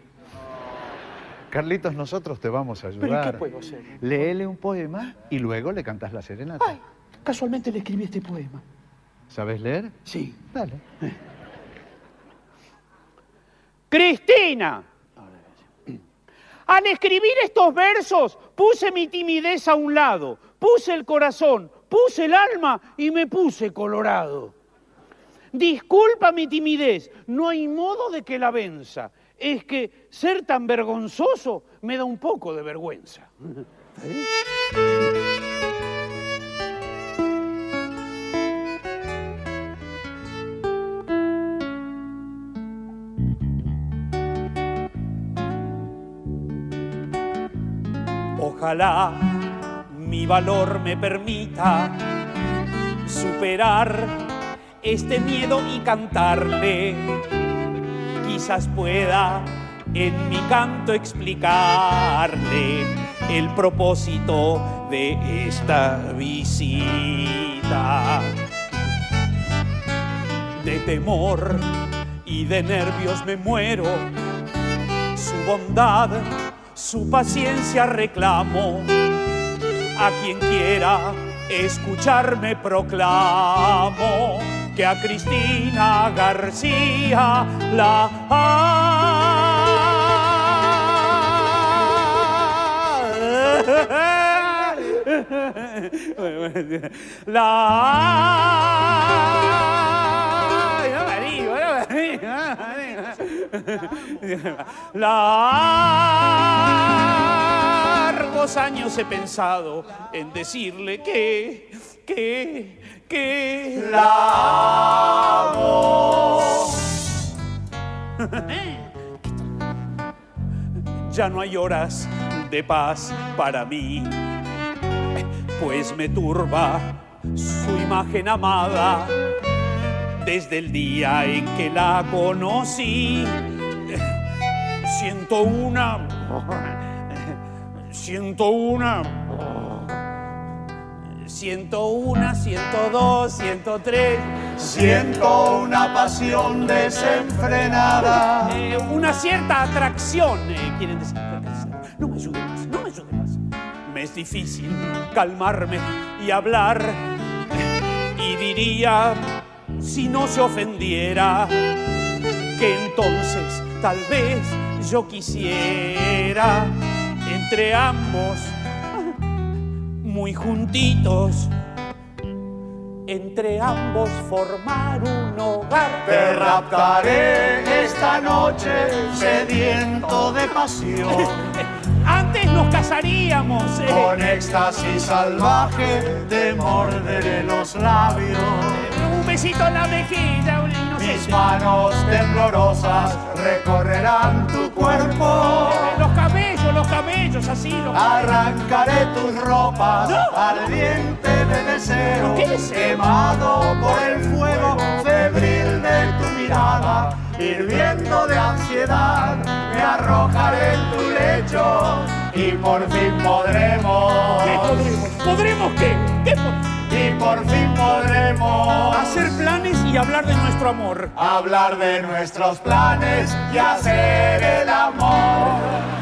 Carlitos, nosotros te vamos a ¿Pero ayudar. qué puedo hacer? Léele un poema y luego le cantás la serenata. Ay, casualmente le escribí este poema. ¿Sabes leer? Sí. Dale. Cristina. Al escribir estos versos puse mi timidez a un lado, puse el corazón, puse el alma y me puse colorado. Disculpa mi timidez, no hay modo de que la venza. Es que ser tan vergonzoso me da un poco de vergüenza. Ojalá mi valor me permita superar este miedo y cantarle. Quizás pueda en mi canto explicarle el propósito de esta visita. De temor y de nervios me muero, su bondad, su paciencia reclamo. A quien quiera escucharme proclamo que a Cristina García la La largos años he pensado en decirle que, que, que la amo. Ya no hay horas de paz para mí, pues me turba su imagen amada desde el día en que la conocí. Siento una, siento una, siento una, siento dos, siento tres. Siento una pasión desenfrenada. Eh, una cierta atracción, eh, quieren decir. No me ayude más, no me ayude más. Me es difícil calmarme y hablar. Y diría, si no se ofendiera, que entonces tal vez yo quisiera entre ambos muy juntitos entre ambos formar un hogar. Te raptaré esta noche sediento de pasión. Antes nos casaríamos. eh. Con éxtasis salvaje te morderé los labios. Un besito en la mejilla, un Mis inocente. manos temblorosas recorrerán tu cuerpo. Los los cabellos, así los Arrancaré tus ropas No. ardiente de deseo, quemado por el fuego febril de tu mirada, hirviendo de ansiedad, me arrojaré en tu lecho y por fin podremos. ¿Qué podremos? ¿Podremos qué? ¿Qué po- Y por fin podremos Hacer planes y hablar de nuestro amor. hablar de nuestros planes y hacer el amor.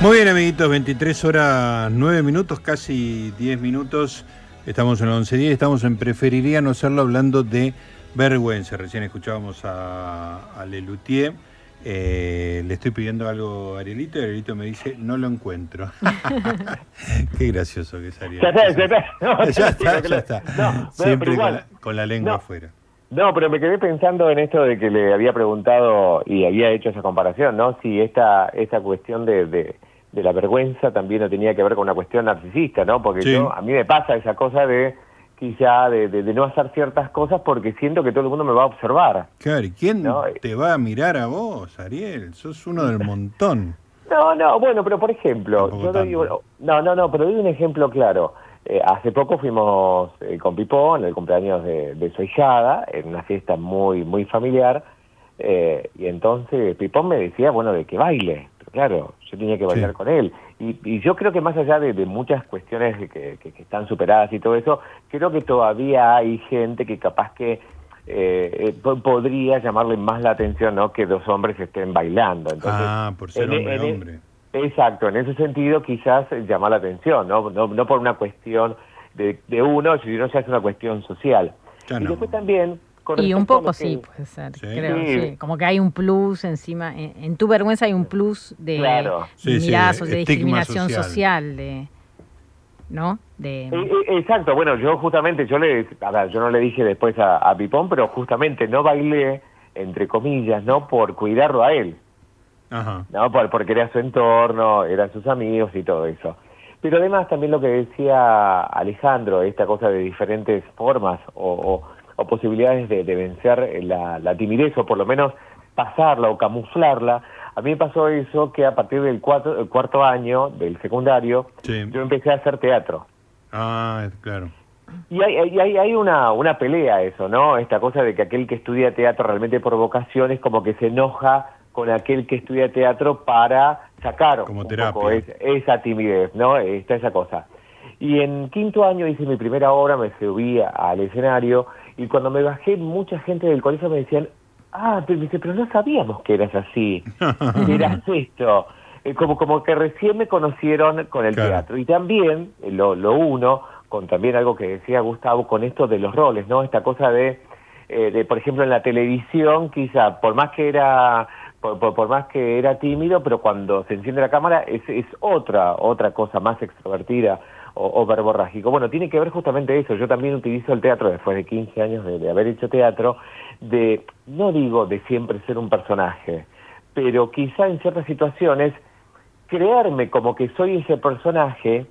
Muy bien, amiguitos, 23 horas 9 minutos, casi 10 minutos. Estamos en la 11.10, estamos en Preferiría no hacerlo hablando de vergüenza. Recién escuchábamos a, a Lelutier. Eh, le estoy pidiendo algo a Arielito y Arielito me dice, no lo encuentro. Qué gracioso que es Ariel. Ya está, ya está. No, ya está, pero- ya está. no, bueno, Siempre la, con la lengua No. afuera. No, pero me quedé pensando en esto de que le había preguntado y había hecho esa comparación, ¿no? Si esta, esta cuestión de, de, de la vergüenza también no tenía que ver con una cuestión narcisista, ¿no? Porque Sí. yo, a mí me pasa esa cosa de quizá de, de- de no hacer ciertas cosas porque siento que todo el mundo me va a observar. Claro, ¿y quién No, te va a mirar a vos, Ariel? Sos uno del montón. No, no, bueno, pero por ejemplo, yo doy, no, no, no, pero doy un ejemplo claro. Eh, hace poco fuimos eh, con Pipón, el cumpleaños de, de su hijada, en una fiesta muy, muy familiar, eh, y entonces Pipón me decía, bueno, de que baile, pero claro, yo tenía que bailar Sí. con él. Y, y yo creo que más allá de, de muchas cuestiones que, que- que están superadas y todo eso, creo que todavía hay gente que capaz que eh, eh, po- podría llamarle más la atención, ¿no? Que dos hombres estén bailando. Entonces, ah, por ser en- hombre, en- hombre. Exacto, en ese sentido quizás llama la atención, ¿no? No, no por una cuestión de, de uno, sino ya es una cuestión social. Ya y no. después también... con Y un poco sí, puede ser, Sí. creo, Sí. sí. Como que hay un plus encima, en, en tu vergüenza hay un plus de Claro. Sí, sí, miradas, de discriminación social. social, de, ¿no? De, Eh, eh, Exacto, bueno, yo justamente, yo le, a ver, yo no le dije después a, a Pipón, pero justamente no bailé, entre comillas, ¿no? Por cuidarlo a él. Ajá. ¿no? Por, porque era su entorno, eran sus amigos y todo eso. Pero además también lo que decía Alejandro, esta cosa de diferentes formas o, o- o posibilidades de, de vencer la, la timidez o por lo menos pasarla o camuflarla. A mí me pasó eso que a partir del cuatro- el cuarto año del secundario Sí. yo empecé a hacer teatro. Ah, claro. Y hay, hay, hay- hay una, una pelea eso, ¿no? Esta cosa de que aquel que estudia teatro realmente por vocación es como que se enoja con aquel que estudia teatro para sacar Como un poco esa timidez, ¿no? Está esa cosa. Y en quinto año hice mi primera obra, me subí al escenario y cuando me bajé mucha gente del colegio me decían, ah, pero, dice, pero no sabíamos que eras así, que eras esto. Eh, Como, como que recién me conocieron con el Claro. teatro. Y también, eh, lo, lo uno, con también algo que decía Gustavo, con esto de los roles, ¿no? Esta cosa de, eh, de por ejemplo, en la televisión, quizá, por más que era por, por- por más que era tímido, pero cuando se enciende la cámara es, es otra, otra cosa más extrovertida o, o verborrágico. Bueno, tiene que ver justamente eso. Yo también utilizo el teatro después de 15 años de, de haber hecho teatro, de, no digo de siempre ser un personaje, pero quizá en ciertas situaciones creerme como que soy ese personaje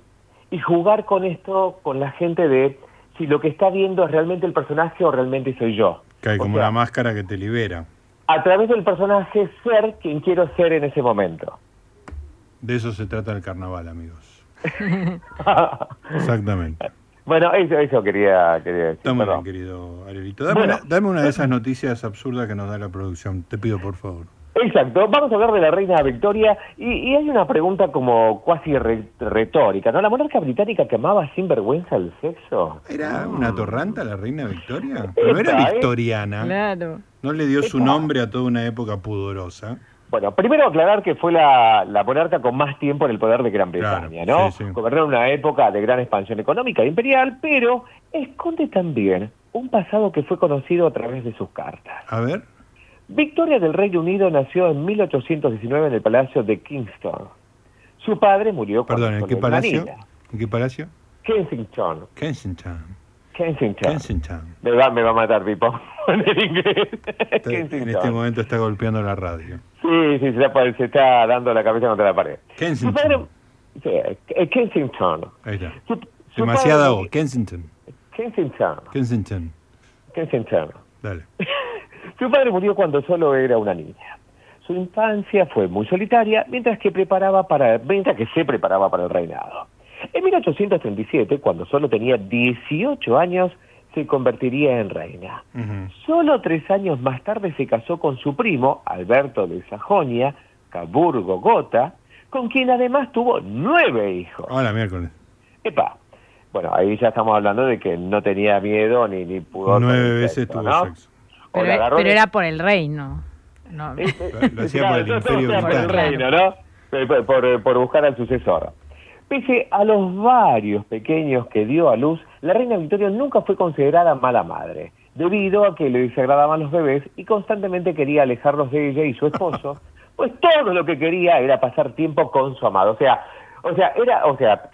y jugar con esto con la gente de si lo que está viendo es realmente el personaje o realmente soy yo. Que hay O como sea, una máscara que te libera. A través del personaje ser quien quiero ser en ese momento. De eso se trata el carnaval, amigos. Exactamente. bueno, eso, eso quería, quería decir. Está muy perdón. bien, querido Arielito. Dame, Bueno. una, dame una de esas noticias absurdas que nos da la producción. Te pido, por favor. Exacto, vamos a hablar de la reina Victoria y, y hay una pregunta como cuasi re- retórica, ¿no? ¿La monarca británica que amaba sin vergüenza el sexo? ¿Era una torranta la reina Victoria? Pero no era ¿eh? victoriana. Claro. No le dio su nombre a toda una época pudorosa. Bueno, primero aclarar que fue la, la, monarca con más tiempo en el poder de Gran Bretaña, ¿no? Sí, Gobernó en una época de gran expansión económica e imperial, pero esconde también un pasado que fue conocido a través de sus cartas. A ver. Victoria del Reino Unido nació en 1819 en el Palacio de Kingston. Su padre murió Perdón, ¿en qué palacio? ¿En qué palacio? Kensington. Kensington. Kensington. Kensington. Me va, me va a matar, Pipo, en el inglés. en este momento está golpeando la radio. Sí, sí, se está, se está dando la cabeza contra la pared. Kensington. Su padre, sí, eh, Kensington. Ahí está. Su, su Demasiada O, Kensington. Kensington. Kensington. Kensington. Dale. su padre murió cuando solo era una niña. Su infancia fue muy solitaria, mientras que preparaba para, mientras que se preparaba para el reinado. En 1837, cuando solo tenía 18 años, se convertiría en reina. Uh -huh. Solo tres años más tarde se casó con su primo, Alberto de Sajonia, Caburgo-Gotha, con quien además tuvo nueve hijos. Hola, miércoles. Epa. Bueno, ahí ya estamos hablando de que no tenía miedo ni, ni pudor. Nueve veces tuvo ¿no? sexo. Pero, pero era por el reino. No. Eh, Lo hacía por el imperio por el británico. reino, ¿no? Por, por- por buscar al sucesor. Pese a los varios pequeños que dio a luz, la reina Victoria nunca fue considerada mala madre, debido a que le desagradaban los bebés y constantemente quería alejarlos de ella y su esposo, pues todo lo que quería era pasar tiempo con su amado. O sea, o sea, era, o sea,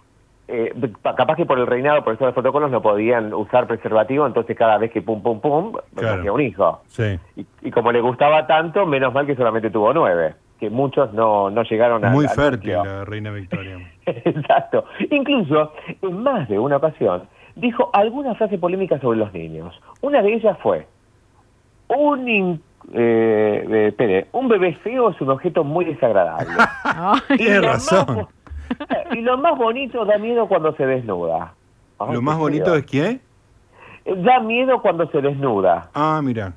eh, capaz que por el reinado, por estos protocolos, no podían usar preservativo, entonces cada vez que pum, pum, pum, Claro. hacía un hijo. Sí. Y, y como le gustaba tanto, menos mal que solamente tuvo nueve, que muchos no, no llegaron a... Muy fértil la reina Victoria. Exacto. Incluso, en más de una ocasión, dijo alguna frase polémica sobre los niños. Una de ellas fue, un, in- eh, eh, espere, un bebé feo es un objeto muy desagradable. Tiene lo razón. más y lo más bonito da miedo cuando se desnuda. Ay, Lo qué más bonito es que... Eh, Da miedo cuando se desnuda. Ah, mira.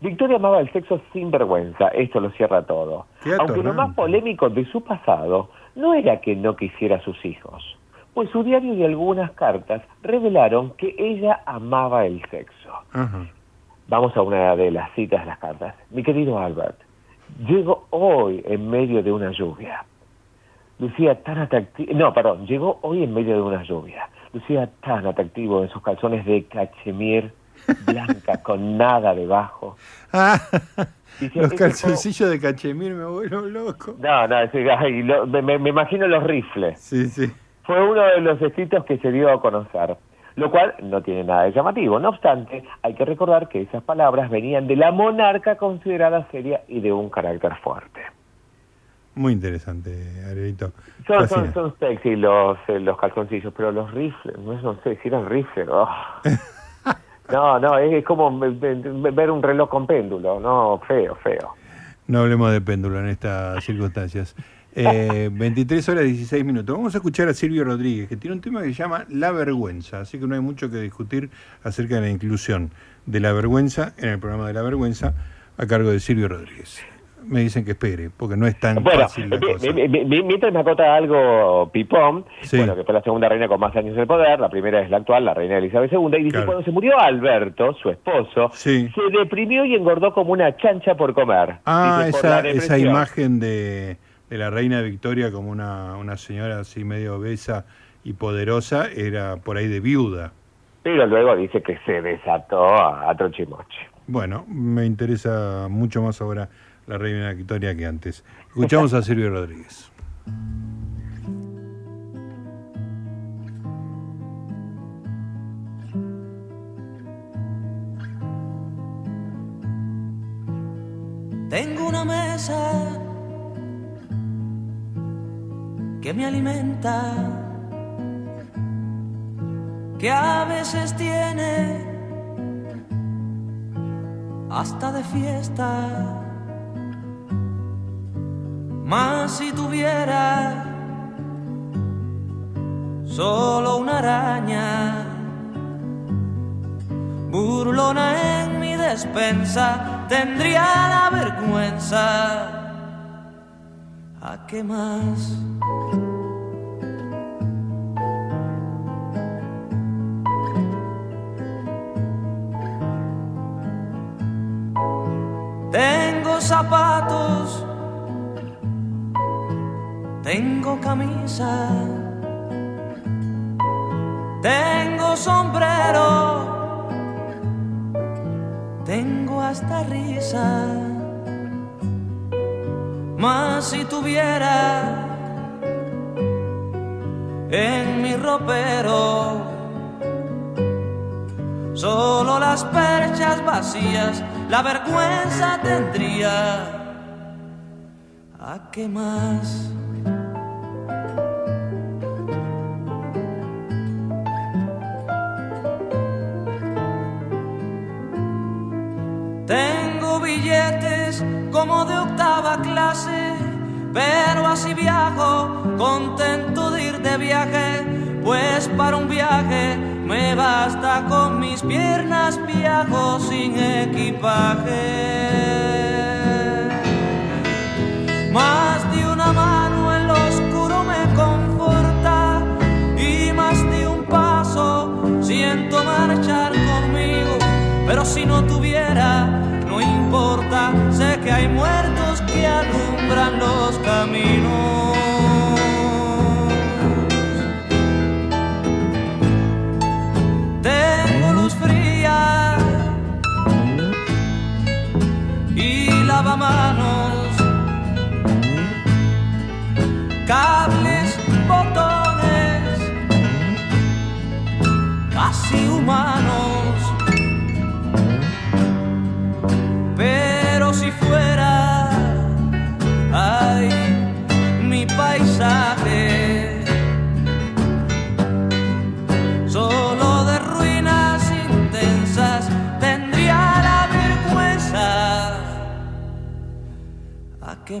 Victoria amaba el sexo sin vergüenza, esto lo cierra todo. Qué Aunque lo más polémico de su pasado no era que no quisiera a sus hijos, pues su diario y algunas cartas revelaron que ella amaba el sexo. Ajá. Vamos a una de las citas de las cartas. Mi querido Albert, llego hoy en medio de una lluvia. Lucía tan atractivo, no, perdón, llegó hoy en medio de una lluvia. Lucía tan atractivo en sus calzones de cachemir blanca con nada debajo. Ah, Dice, los calzoncillos de cachemir me vuelvo loco. No, no, ay, lo- me- me imagino los rifles. Sí, sí. Fue uno de los escritos que se dio a conocer, lo cual no tiene nada de llamativo. No obstante, hay que recordar que esas palabras venían de la monarca considerada seria y de un carácter fuerte. Muy interesante, Arielito. Son, son, sexy los, eh, los calzoncillos, pero los rifles, no, no sé si eran rifles. oh. No, no, es como ve- ve- ver un reloj con péndulo, no, feo, feo. No hablemos de péndulo en estas circunstancias. Eh, 23 horas 16 minutos. Vamos a escuchar a Silvio Rodríguez, que tiene un tema que se llama La Vergüenza, así que no hay mucho que discutir acerca de la inclusión de la vergüenza en el programa de la vergüenza a cargo de Silvio Rodríguez. Me dicen que espere, porque no es tan Bueno, fácil la cosa. mi- mi- mi- mientras me acota algo Pipón, Sí. bueno, que fue la segunda reina con más años en el poder, la primera es la actual, la reina Elizabeth II, y dice, Claro. cuando se murió Alberto, su esposo, Sí. se deprimió y engordó como una chancha por comer. Ah, Dice, esa, esa imagen de, de la reina Victoria como una, una señora así medio obesa y poderosa era por ahí de viuda. Pero luego dice que se desató a, a trochimoche. Bueno, me interesa mucho más ahora la reina Victoria que antes. Escuchamos a Silvio Rodríguez. Tengo una mesa que me alimenta, que a veces tiene hasta de fiesta. Mas si tuviera solo una araña, burlona en mi despensa, tendría la vergüenza. ¿A qué más? Tengo zapatos tengo camisa, tengo sombrero, tengo hasta risa. Mas si tuviera en mi ropero solo las perchas vacías, la vergüenza tendría. ¿A qué más? Contento de ir de viaje, pues para un viaje me basta con mis piernas, viajo sin equipaje. Más de una mano en lo oscuro me conforta y más de un paso siento marchar conmigo, pero si no tuviera, no importa, sé que hay muertos que alumbran los caminos. Cables, botones, casi humanos. Pero si fuera, ay, mi paisaje, solo de ruinas intensas tendría la vergüenza. ¿A qué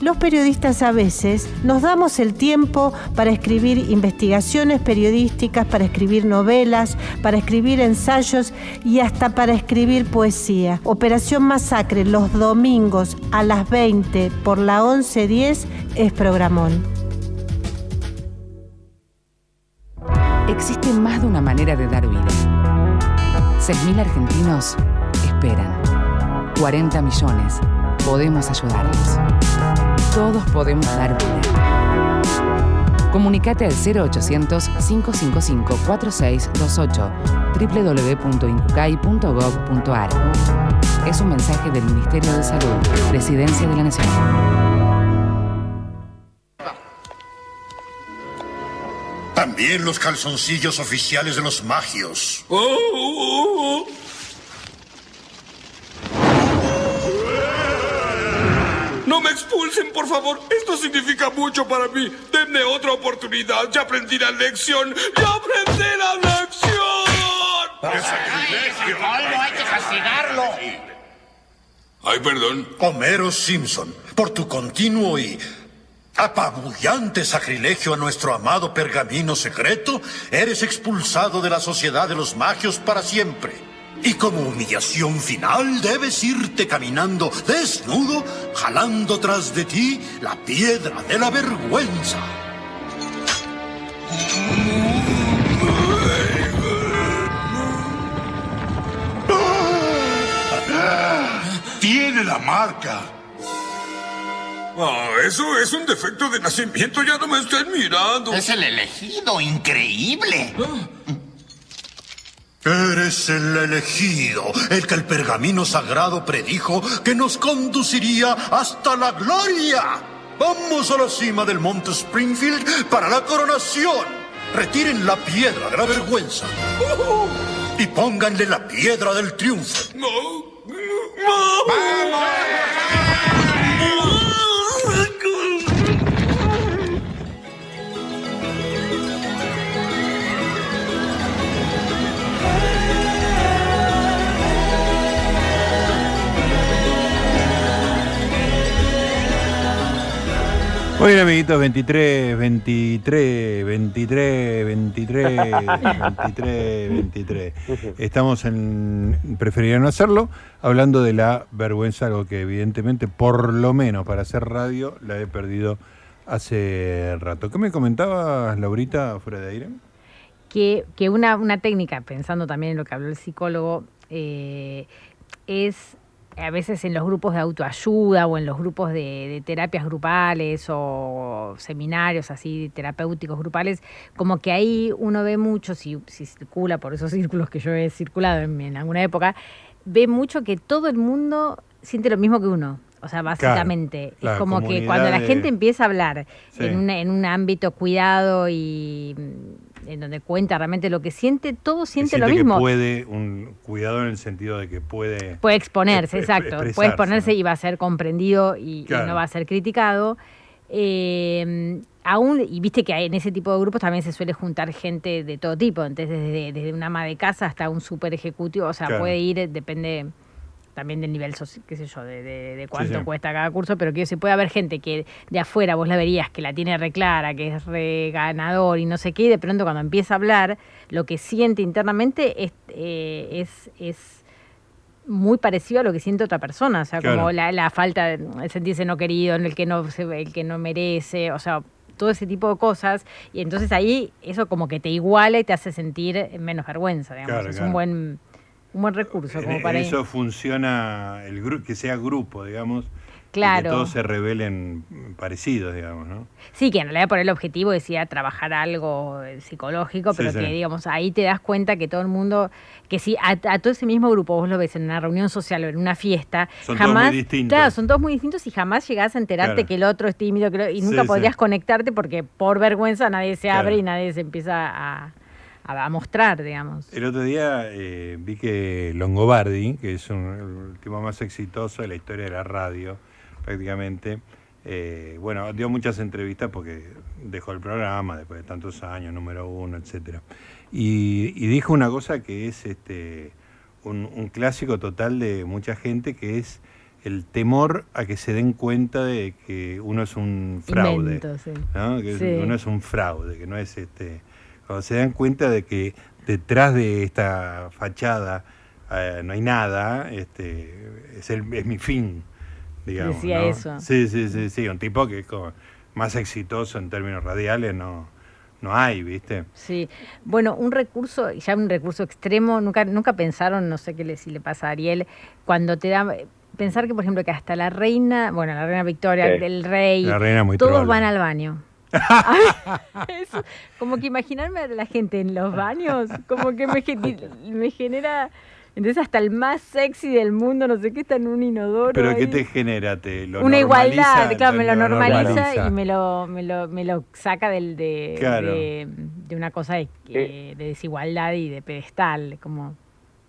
los periodistas a veces nos damos el tiempo para escribir investigaciones periodísticas, para escribir novelas, para escribir ensayos y hasta para escribir poesía. Operación Masacre los domingos a las 20 por la 1110 es programón. Existe más de una manera de dar vida. 6.000 argentinos esperan. 40 millones. Podemos ayudarlos. Todos podemos dar vida. Comunicate al 0800-555-4628 www.incucay.gov.ar Es un mensaje del Ministerio de Salud, Presidencia de la Nación. También los calzoncillos oficiales de los magios. No me expulsen, por favor. Esto significa mucho para mí. Denme otra oportunidad. Ya aprendí la lección. ¡Ya aprendí la lección! hay que castigarlo! Ay, perdón. Homero Simpson, por tu continuo y apabullante sacrilegio a nuestro amado pergamino secreto, eres expulsado de la sociedad de los magios para siempre. Y como humillación final debes irte caminando desnudo, jalando tras de ti la piedra de la vergüenza. Tiene la marca. Ah, eso es un defecto de nacimiento. Ya no me estén mirando. Es el elegido, increíble. Eres el elegido, el que el pergamino sagrado predijo que nos conduciría hasta la gloria. Vamos a la cima del monte Springfield para la coronación. Retiren la piedra de la vergüenza. Y pónganle la piedra del triunfo. Muy amiguitos, 23, 23, 23, 23, 23, 23. Estamos en Preferiría no hacerlo, hablando de la vergüenza, algo que evidentemente, por lo menos para hacer radio, la he perdido hace rato. ¿Qué me comentabas, Laurita, fuera de aire? Que, que una, una técnica, pensando también en lo que habló el psicólogo, eh, es a veces en los grupos de autoayuda o en los grupos de, de, terapias grupales o seminarios así terapéuticos grupales, como que ahí uno ve mucho, si, si circula por esos círculos que yo he circulado en, en, alguna época, ve mucho que todo el mundo siente lo mismo que uno. O sea, básicamente, Claro, es como que cuando la de- gente empieza a hablar Sí. en, una- en un ámbito cuidado y en donde cuenta realmente lo que siente, todo siente, Siente lo mismo. que puede, un cuidado en el sentido de que puede... Puede exponerse, exp- exacto. Puede exponerse y va a ser comprendido y, no va a ser criticado. Eh, aún, y viste que en ese tipo de grupos también se suele juntar gente de todo tipo, entonces desde, desde una ama de casa hasta un super ejecutivo, o sea, Claro. puede ir, depende también del nivel, qué sé yo, de, de- de cuánto sí. cuesta cada curso, pero que se puede haber gente que de afuera vos la verías que la tiene re clara, que es re ganador y no sé qué, y de pronto cuando empieza a hablar, lo que siente internamente es, eh, es, es muy parecido a lo que siente otra persona, o sea, Claro. como la, la falta de el sentirse no querido, en el que no el que no merece, o sea, todo ese tipo de cosas, y entonces ahí eso como que te iguala y te hace sentir menos vergüenza, digamos, Claro, es claro. un buen un buen recurso como En, para eso funciona el grupo, que sea grupo, digamos. y Claro. que todos se revelen parecidos, digamos, ¿no? Sí, que en realidad por el objetivo decía trabajar algo eh, psicológico, pero sí. que digamos ahí te das cuenta que todo el mundo, que si a, a todo ese mismo grupo vos lo ves en una reunión social o en una fiesta, Son todos jamás, muy distintos. claro, son todos muy distintos y jamás llegás a enterarte Claro. que el otro es tímido que lo- y nunca Sí, podrías conectarte porque por vergüenza nadie se Claro. abre y nadie se empieza a, a- a mostrar, digamos. El otro día eh, vi que Longobardi, que es un, el tipo más exitoso de la historia de la radio, prácticamente, eh, bueno, dio muchas entrevistas porque dejó el programa después de tantos años, número uno, etcétera. Y, y dijo una cosa que es este un, un clásico total de mucha gente, que es el temor a que se den cuenta de que uno es un fraude. Invento, sí. ¿no? Que Sí. uno es un fraude, que no es este. Cuando se dan cuenta de que detrás de esta fachada eh, no hay nada, este, es, el, es mi fin, digamos. Decía ¿no? eso. Sí, sí, sí, sí, un tipo que es como más exitoso en términos radiales no, no hay, ¿viste? Sí, bueno, un recurso, ya un recurso extremo, nunca, nunca pensaron, no sé qué le, si le pasa a Ariel, cuando te da, pensar que por ejemplo que hasta la reina, bueno, la reina Victoria, Sí. el rey, La reina muy todos van al baño. Como que imaginarme a la gente en los baños, como que me, me genera, entonces hasta el más sexy del mundo, no sé qué, está en un inodoro. Pero ¿qué ahí. te genera? ¿Te lo Una igualdad, claro, me lo normaliza, normaliza. y me lo, me lo, me lo saca del, de, Claro. de, de una cosa de, eh, de desigualdad y de pedestal, como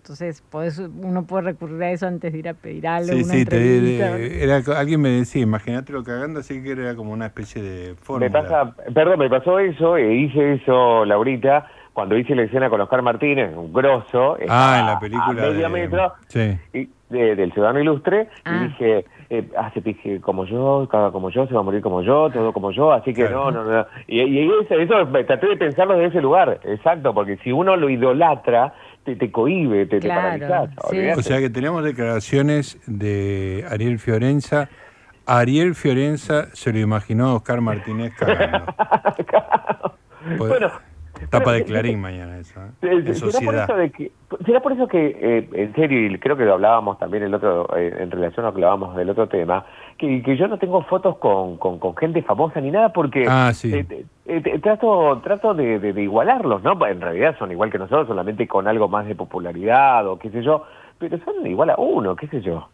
entonces podés, uno puede recurrir a eso antes de ir a pedir algo, Sí, una sí, te- era, alguien me decía, imagínatelo cagando, así que era como una especie de Me fórmula. pasa, perdón, me pasó eso, e hice eso, Laurita, cuando hice la escena con Oscar Martínez, un grosso. Ah, en la película A medio de- metro, Sí. y- de- del Ciudadano Ilustre, Ah. y dije, eh, hace dije, como yo, cada como yo, se va a morir como yo, todo como yo, así que Claro. no, no, no. Y, y eso, eso me traté de pensarlo desde ese lugar, exacto, porque si uno lo idolatra, te, te cohibe, te, Claro, te paralizás. sí. olvidate. O sea que tenemos declaraciones de Ariel Fiorenza. Ariel Fiorenza se lo imaginó a Oscar Martínez cagando. Pues, Bueno, tapa pero- de Clarín mañana eso, ¿eh? Eh, ¿Será por sociedad. eso de que, será por eso que, eh, en serio, y creo que lo hablábamos también el otro, eh, en relación a lo que hablábamos del otro tema, que, que yo no tengo fotos con, con, con gente famosa ni nada porque Ah, sí. eh, eh, eh, trato, trato de, de- de igualarlos, ¿no? En realidad son igual que nosotros, solamente con algo más de popularidad o qué sé yo, pero son igual a uno, qué sé yo.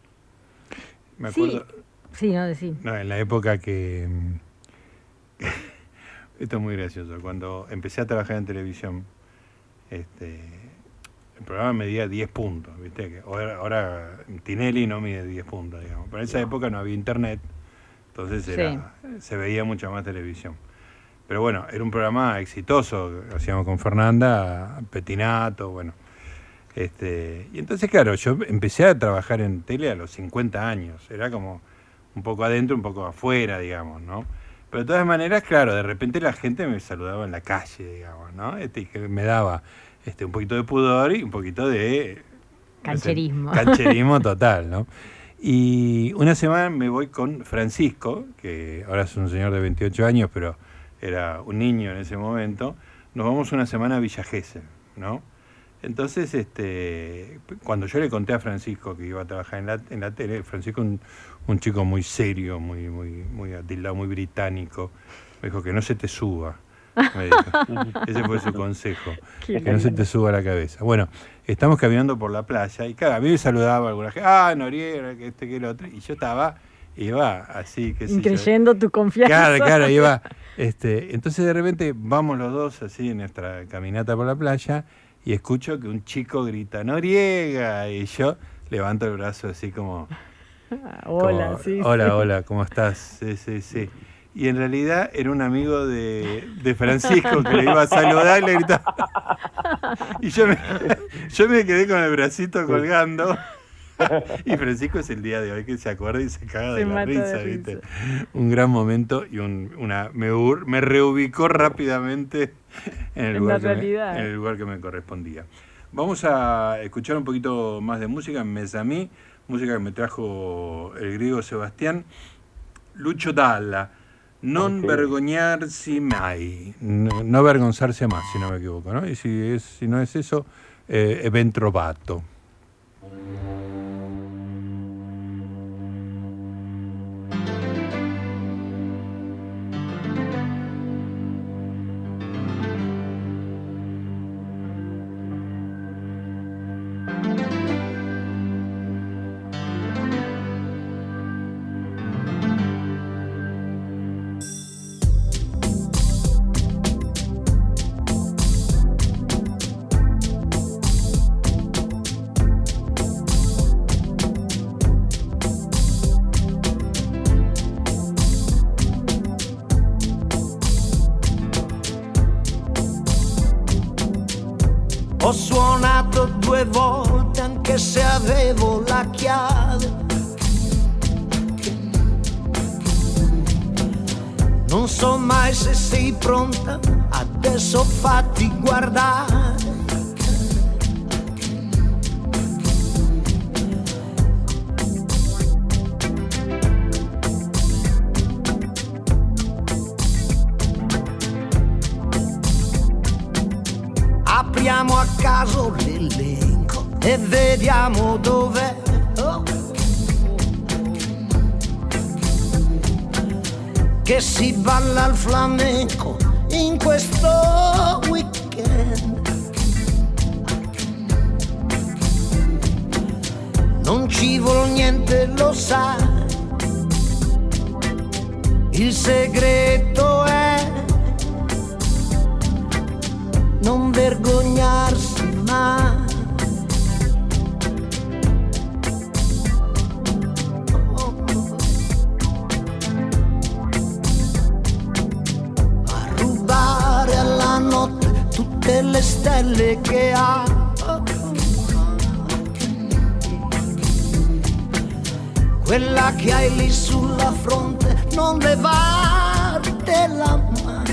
Me Sí, acuerdo, sí, no, sí. no, en la época que... mm, Esto es muy gracioso. Cuando empecé a trabajar en televisión, este, el programa medía 10 puntos, ¿viste? Que ahora, ahora Tinelli no mide 10 puntos, digamos. Pero en esa época no había internet, entonces era, se veía mucha más televisión. Pero bueno, era un programa exitoso, lo hacíamos con Fernanda, Petinato, bueno. Este, y entonces, claro, yo empecé a trabajar en tele a los 50 años, era como un poco adentro, un poco afuera, digamos, ¿no? Pero de todas maneras, claro, de repente la gente me saludaba en la calle, digamos, ¿no? Este, que me daba este, un poquito de pudor y un poquito de... Cancherismo. cancherismo total, ¿no? Y una semana me voy con Francisco, que ahora es un señor de 28 años, pero era un niño en ese momento. Nos vamos una semana a Villa Gesell, ¿no? Entonces, este, cuando yo le conté a Francisco que iba a trabajar en la, en la tele, Francisco un, un chico muy serio, muy, muy, muy atildado, muy británico, me dijo que no se te suba. Me dijo. Ese fue su consejo, que no se te suba la cabeza. Bueno, estamos caminando por la playa y cada vez me saludaba alguna gente, ah, Noriega, que este, que el otro, y yo estaba, iba así, que Creyendo tu confianza. Claro, claro, iba. Este, entonces de repente vamos los dos así en nuestra caminata por la playa y escucho que un chico grita Noriega y yo levanto el brazo así como, Hola, como, sí. hola, sí. hola, ¿cómo estás? Sí, sí, sí. Y en realidad era un amigo de, de Francisco que le iba a saludar y le gritaba. Y yo me, yo me quedé con el bracito colgando. Y Francisco es el día de hoy que se acuerda y se caga de la de risa, risa. ¿viste? Un gran momento y un, una me, me reubicó rápidamente en el, En lugar la que me, realidad. en el lugar que me correspondía. Vamos a escuchar un poquito más de música, Mesamí, música que me trajo el griego Sebastián. Lucho Dalla, non Ok. vergognarsi mai, no, no avergonzarse más, si no me equivoco, ¿no? Y si, es, si no es eso, eh, ben trovato. Notte tutte le stelle che ha. Quella che hai lì sulla fronte, non levartela mai.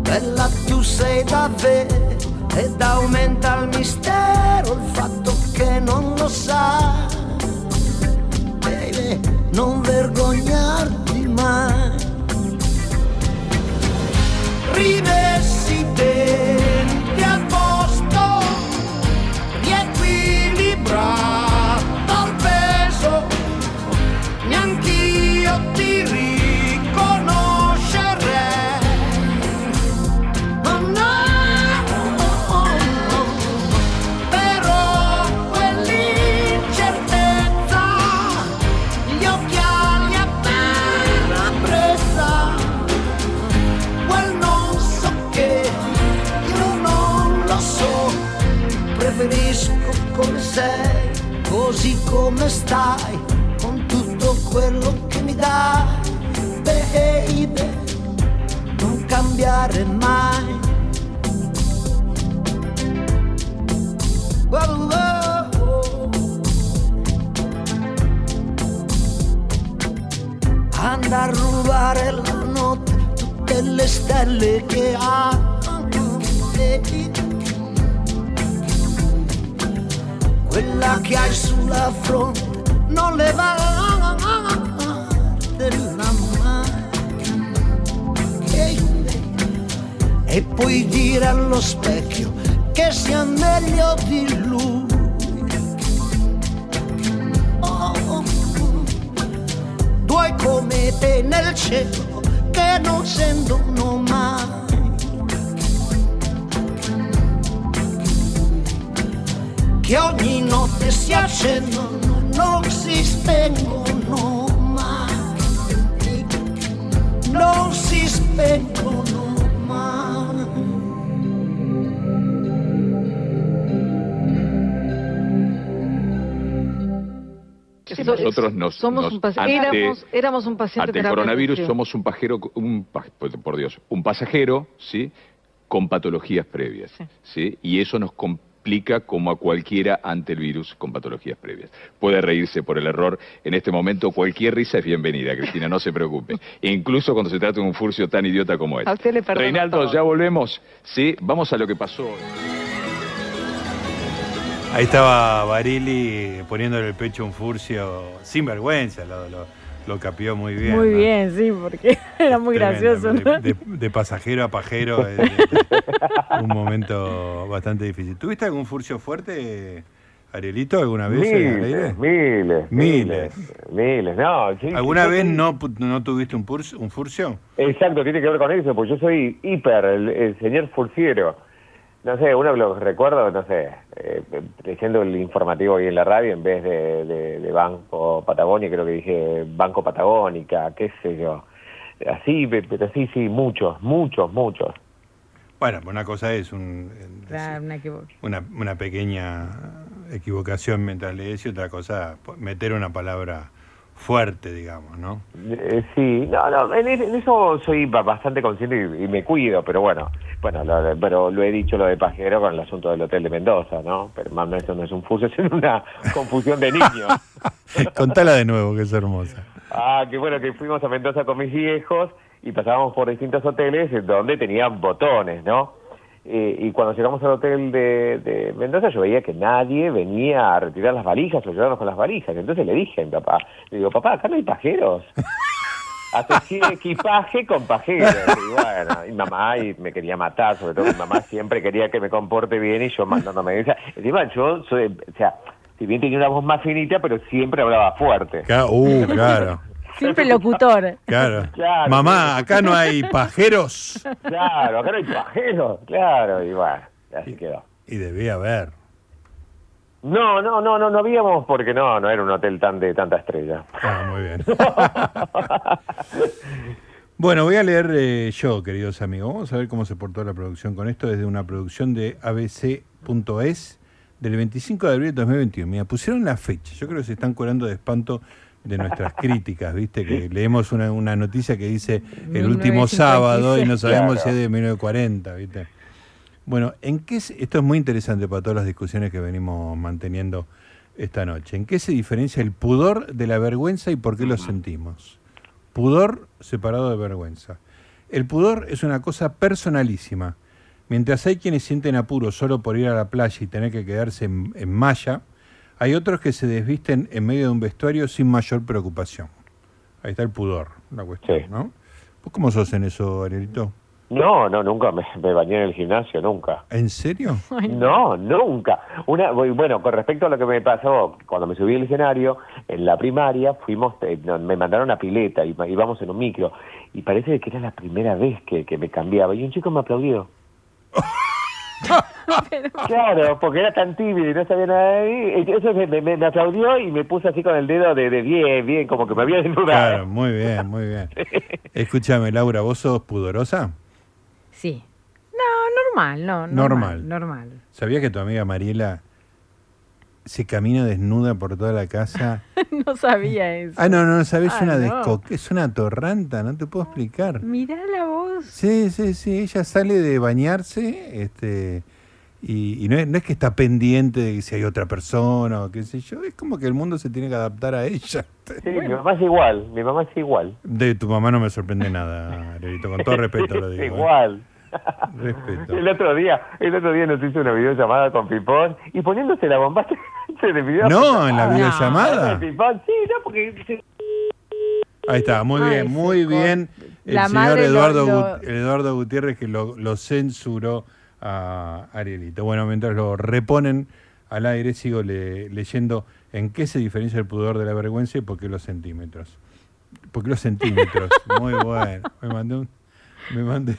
Bella tu sei davvero ed aumenta il mistero il fatto che non lo sai. Baby, non vergognarti mai. Vive sei, così come stai, con tutto quello che mi dai. Baby, non cambiare mai. Wow, wow. Andare a rubare la notte, tutte le stelle che ha anche te. Quella che hai sulla fronte non le va della mano. E puoi dire allo specchio che sia meglio di lui. Oh, oh. Due come te nel cielo che non sentono Che ogni notte si accendono, non si spengono mai. Non si spengono mai. Nosotros nos, somos nos- un ante- éramos, éramos un paciente ante el coronavirus somos un pajero, un, por por Dios, un pasajero, ¿sí? Con patologías previas, sí. Y eso nos complica como a cualquiera ante el virus con patologías previas. Puede reírse por el error. En este momento cualquier risa es bienvenida, Cristina, no se preocupe. Incluso cuando se trata de un furcio tan idiota como este. A usted le perdono Reinaldo, todo. ya volvemos. Sí, vamos a lo que pasó. Ahí estaba Barili poniéndole el pecho a un furcio sin vergüenza, lo, lo, lo capió muy bien. Muy ¿no? bien, sí, porque era muy Tremendo, gracioso. ¿no? De, de- de pasajero a pajero, eh, un momento bastante difícil. ¿Tuviste algún furcio fuerte, Arielito, alguna vez? en el aire? Miles, miles, Miles. miles, miles, no. sí, ¿Alguna vez soy- no, pu- no tuviste un, purs- un furcio? Exacto, tiene que ver con eso, porque yo soy hiper, el, el señor Furciero. No sé, uno lo recuerdo, no sé, eh, leyendo el informativo ahí en la radio, en vez de, de- de Banco Patagonia, creo que dije Banco Patagónica, qué sé yo. Así, pe- pero sí, sí, muchos, muchos, muchos. Bueno, una cosa es un, una una, una pequeña equivocación mientras lees y otra cosa, meter una palabra fuerte, digamos, ¿no? Eh, sí, no, no, en, es- en eso soy ba- bastante consciente y, y me cuido, pero bueno, bueno, lo, pero lo he dicho lo de pajero con el asunto del hotel de Mendoza, ¿no? Pero más no, eso no es un fuso, es una confusión de niños. Contala de nuevo, que es hermosa. Ah, qué bueno que fuimos a Mendoza con mis viejos y pasábamos por distintos hoteles en donde tenían botones, ¿no? Eh, y cuando llegamos al hotel de, de Mendoza yo veía que nadie venía a retirar las valijas o ayudarnos con las valijas. Entonces le dije a mi papá, le digo, papá, acá no hay pajeros. Asocié equipaje con pajeros. Y bueno, y mamá y me quería matar, sobre todo mi mamá siempre quería que me comporte bien y yo mandándome esa. Encima yo soy, o sea, si bien tenía una voz más finita, pero siempre hablaba fuerte. Uh, claro, Siempre locutor. claro. Claro. Mamá, acá no hay pajeros. Claro, acá no hay pajeros, claro, y bueno, así quedó. Y debía haber. No, no, no, no, no habíamos porque no, no era un hotel tan de tanta estrella. Ah, muy bien. Bueno, voy a leer eh, yo, queridos amigos. Vamos a ver cómo se portó la producción con esto desde una producción de abc.es del 25 de abril de 2021. Mira, pusieron la fecha. Yo creo que se están curando de espanto de nuestras críticas, ¿viste? Que leemos una, una noticia que dice el último 1956. sábado y no sabemos Claro. si es de 1940, ¿viste? Bueno, ¿en qué se- esto es muy interesante para todas las discusiones que venimos manteniendo esta noche. ¿En qué se diferencia el pudor de la vergüenza y por qué lo sentimos? Pudor separado de vergüenza. El pudor es una cosa personalísima. Mientras hay quienes sienten apuro solo por ir a la playa y tener que quedarse en, en malla, hay otros que se desvisten en medio de un vestuario sin mayor preocupación. Ahí está el pudor, la cuestión, ¿no? ¿Vos cómo sos en eso, Arielito? No, no, nunca me, me bañé en el gimnasio, nunca. ¿En serio? No, nunca. Una, bueno, con respecto a lo que me pasó cuando me subí al escenario, en la primaria fuimos, eh, me mandaron a pileta y íbamos en un micro y parece que era la primera vez que, que me cambiaba y un chico me aplaudió. Claro, porque era tan tímido y no sabía nada de mí. Entonces me, me- me aplaudió y me puso así con el dedo de, de bien, bien, como que me había desnudado. Claro, muy bien, muy bien. Escúchame, Laura, ¿vos sos pudorosa? Sí. No, normal, no. Normal. Normal. Normal. ¿Sabías que tu amiga Mariela se camina desnuda por toda la casa? no sabía eso. Ah, no, no, sabes, Ah, una no. es una torranta, no te puedo explicar. Mirá la voz. Sí, sí, sí, ella sale de bañarse, este, Y, y no, es, no es que está pendiente de si hay otra persona o qué sé yo, es como que el mundo se tiene que adaptar a ella. Sí, mi mamá es igual, mi mamá es igual. De tu mamá no me sorprende nada, Arelito, con todo respeto lo digo. ¿eh? Respeto. El otro día, el otro día nos hizo una videollamada con Pipón y poniéndose la bomba se le pidió. No, en la videollamada. Pipón, sí, no, porque se- Ahí está, muy Ay, bien, muy bien. El señor lo- Eduardo, lo- Eduardo Gutiérrez que lo, lo censuró a Arielito. Bueno, mientras lo reponen al aire, sigo le- leyendo en qué se diferencia el pudor de la vergüenza y por qué los centímetros. ¿Por qué los centímetros? Muy bueno. Me mandé un, me mandé,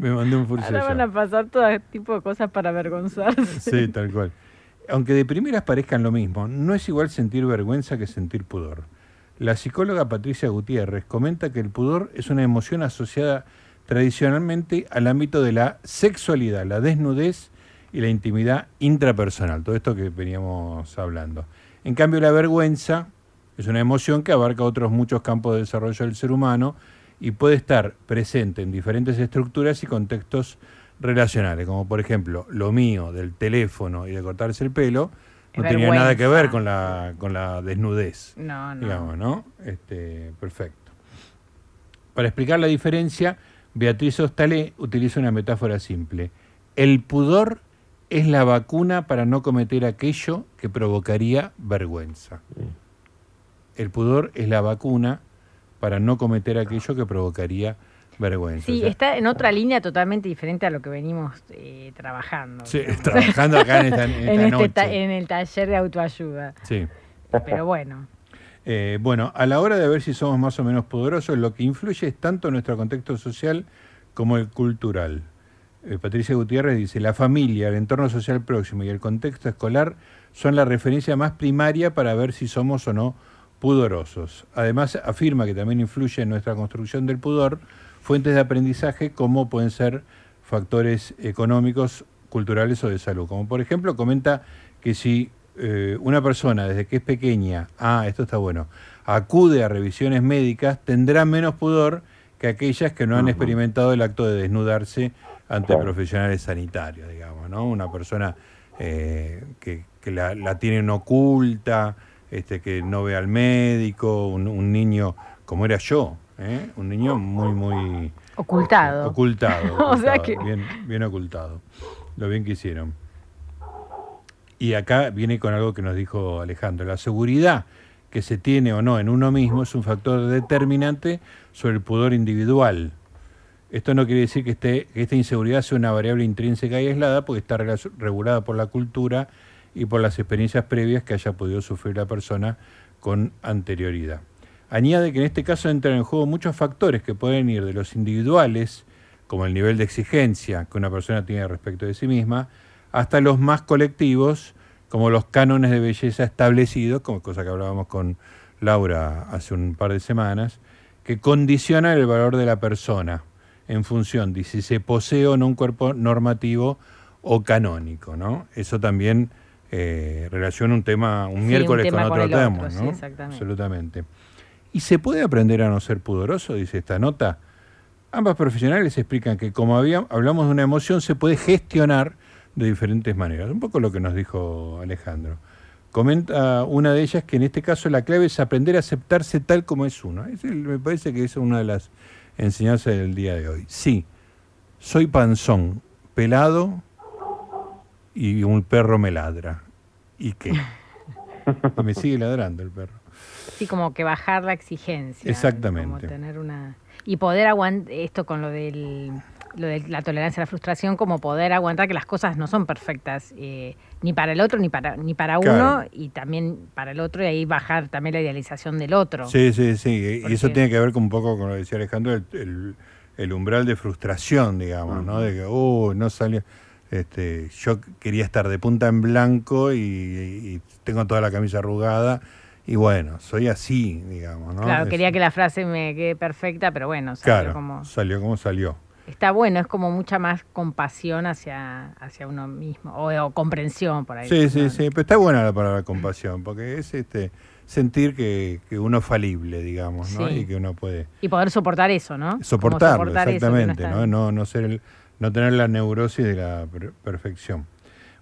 me mandé un furcio Ahora van a pasar todo tipo de cosas para avergonzarse. Sí, tal cual. Aunque de primeras parezcan lo mismo, no es igual sentir vergüenza que sentir pudor. La psicóloga Patricia Gutiérrez comenta que el pudor es una emoción asociada tradicionalmente al ámbito de la sexualidad, la desnudez y la intimidad intrapersonal, todo esto que veníamos hablando. En cambio, la vergüenza es una emoción que abarca otros muchos campos de desarrollo del ser humano y puede estar presente en diferentes estructuras y contextos relacionales, como por ejemplo lo mío del teléfono y de cortarse el pelo, no tenía nada que ver con la, con la desnudez. No, no. Digamos, ¿no? Este, perfecto. Para explicar la diferencia, Beatriz Ostalé utiliza una metáfora simple. El pudor es la vacuna para no cometer aquello que provocaría vergüenza. El pudor es la vacuna para no cometer aquello que provocaría vergüenza. Sí, O sea, está en otra línea totalmente diferente a lo que venimos eh, trabajando. Sí, digamos. trabajando acá en esta- en esta este noche. en el taller de autoayuda. sí. Pero bueno, Eh, bueno, a la hora de ver si somos más o menos poderosos, lo que influye es tanto nuestro contexto social como el cultural. Eh, Patricia Gutiérrez dice, la familia, el entorno social próximo y el contexto escolar son la referencia más primaria para ver si somos o no pudorosos. Además, afirma que también influye en nuestra construcción del pudor fuentes de aprendizaje como pueden ser factores económicos, culturales o de salud. Como por ejemplo, comenta que si eh, una persona desde que es pequeña, ah, esto está bueno, acude a revisiones médicas, tendrá menos pudor que aquellas que no han experimentado el acto de desnudarse ante profesionales sanitarios, digamos, ¿no? Una persona eh, que, que la, la tienen oculta, este, que no ve al médico, un, un niño como era yo, ¿eh? un niño muy, muy ocultado. ocultado, O sea que- bien, bien ocultado, lo bien que hicieron. Y acá viene con algo que nos dijo Alejandro, la seguridad que se tiene o no en uno mismo es un factor determinante sobre el pudor individual. Esto no quiere decir que, esté, que esta inseguridad sea una variable intrínseca y aislada, porque está regulada por la cultura y por las experiencias previas que haya podido sufrir la persona con anterioridad. Añade que en este caso entran en juego muchos factores que pueden ir de los individuales, como el nivel de exigencia que una persona tiene respecto de sí misma, hasta los más colectivos, como los cánones de belleza establecidos, como cosa que hablábamos con Laura hace un par de semanas, que condicionan el valor de la persona en función de si se posee o no un cuerpo normativo o canónico, ¿no? Eso también eh, relaciona un tema, un Sí, miércoles un tema con otro con el tema, otro, sí, ¿no? exactamente. Absolutamente. ¿Y se puede aprender a no ser pudoroso? Dice esta nota. Ambas profesionales explican que como había, hablamos de una emoción, se puede gestionar de diferentes maneras. Un poco lo que nos dijo Alejandro. Comenta una de ellas que en este caso la clave es aprender a aceptarse tal como es uno. Ese me parece que es una de las enseñanzas del día de hoy. Sí, soy panzón, pelado y un perro me ladra. ¿Y qué? Y me sigue ladrando el perro. sí, como que bajar la exigencia. Exactamente. Como tener una... Y poder aguantar, esto con lo del lo de la tolerancia a la frustración, como poder aguantar que las cosas no son perfectas, eh, ni para el otro, ni para, ni para uno, y también para el otro, y ahí bajar también la idealización del otro. Sí, sí, sí. Y eso tiene que ver con un poco con lo que decía Alejandro, el, el- el umbral de frustración, digamos, ¿no? De que, uh, no salió. Este, yo quería estar de punta en blanco y, y tengo toda la camisa arrugada. Y bueno, soy así, digamos, ¿no? Claro, Es- quería que la frase me quede perfecta, pero bueno, salió claro, como... salió como salió. Está bueno, es como mucha más compasión hacia, hacia uno mismo, o, o comprensión por ahí. Sí, sí, sí, pero está buena la palabra compasión, porque es este sentir que, que uno es falible, digamos, ¿no? Sí. Y que uno puede Y poder soportar eso, ¿no? Soportarlo, soportar exactamente, ¿no? No, no ser el, No tener la neurosis de la per- perfección.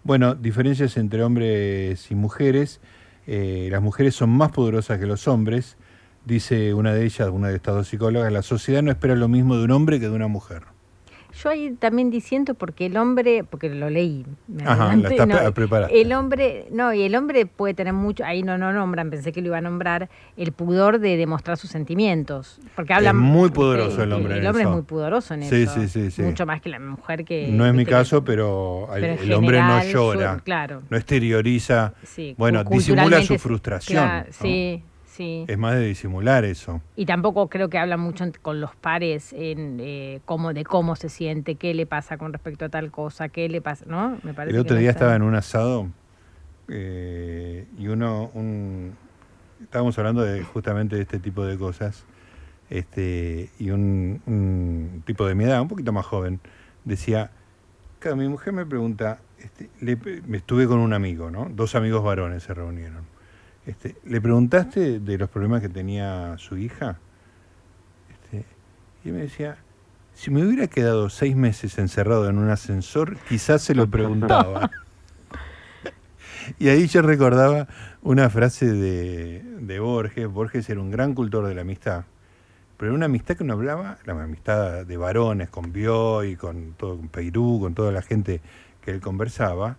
Bueno, diferencias entre hombres y mujeres. Eh, las mujeres son más poderosas que los hombres. Dice una de ellas, una de estas dos psicólogas, la sociedad no espera lo mismo de un hombre que de una mujer. Yo ahí también diciendo porque el hombre, porque lo leí, me Ajá, la adelanté, está no, el hombre, no, y el hombre puede tener mucho, ahí no no nombran, pensé que lo iba a nombrar, el pudor de demostrar sus sentimientos, porque hablan es muy poderoso eh, el hombre. El hombre eso. es muy pudoroso en Sí, eso, sí, sí, sí. mucho más que la mujer que. No es mi que- caso, pero, el- pero hombre no llora, claro. no exterioriza, Sí, bueno, disimula su frustración. claro, ¿no? Sí, sí. Es más de disimular eso. Y tampoco creo que habla mucho con los pares en eh, cómo de cómo se siente, qué le pasa con respecto a tal cosa, qué le pasa, ¿no? Me parece El otro día estaba en un asado eh, y uno, un, estábamos hablando de justamente de este tipo de cosas, este, y un, un tipo de mi edad, un poquito más joven, decía, claro, mi mujer me pregunta, este, le estuve con un amigo, ¿no? Dos amigos varones se reunieron. Este, ¿Le preguntaste de los problemas que tenía su hija? Este, y él me decía, si me hubiera quedado seis meses encerrado en un ascensor, quizás se lo preguntaba. y ahí yo recordaba una frase de, de Borges. Borges era un gran cultor de la amistad, pero era una amistad que no hablaba, la amistad de varones con Bioy, con todo, con Peirú, con toda la gente que él conversaba,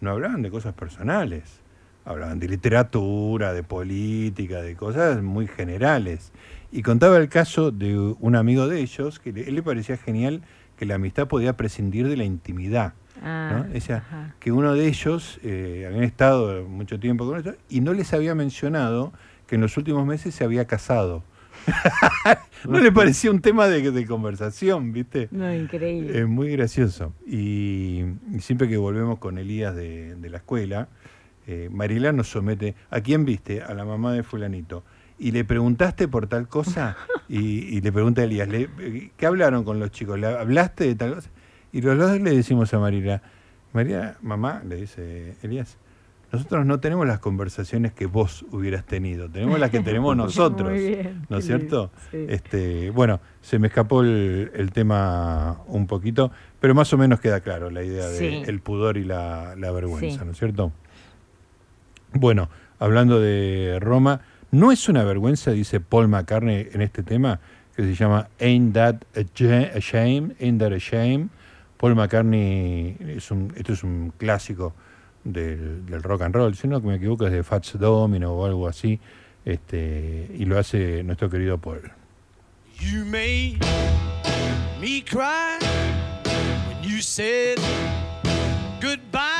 no hablaban de cosas personales. Hablaban de literatura, de política, de cosas muy generales. Y contaba el caso de un amigo de ellos, que le- él le parecía genial que la amistad podía prescindir de la intimidad. Ah, ¿no? Decía ajá. que uno de ellos eh, habían estado mucho tiempo con ellos y no les había mencionado que en los últimos meses se había casado. no le parecía un tema de, de conversación, ¿viste? No, increíble. Es muy gracioso. Y, y siempre que volvemos con Elías de, de la escuela, eh, Marilá nos somete, ¿a quién viste? A la mamá de fulanito. Y le preguntaste por tal cosa y, y le pregunta a Elías, ¿le- ¿qué hablaron con los chicos? ¿Le hablaste de tal cosa? Y los dos le decimos a Marilá, María, mamá, le dice Elías, nosotros no tenemos las conversaciones que vos hubieras tenido, tenemos las que tenemos nosotros. Muy bien, ¿No es cierto? sí. Este, bueno, se me escapó el, el tema un poquito, pero más o menos queda claro la idea Sí. de el pudor y la, la vergüenza, Sí. ¿no es cierto? Bueno, hablando de Roma, no es una vergüenza, dice Paul McCartney en este tema, que se llama Ain't That a, Shame, Ain't That a Shame. Paul McCartney, es un, esto es un clásico del, rock and roll, si no me equivoco es de Fats Domino o algo así, este, y lo hace nuestro querido Paul. You made me cry when you said goodbye.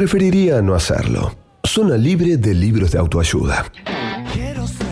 Preferiría no hacerlo. Zona libre de libros de autoayuda.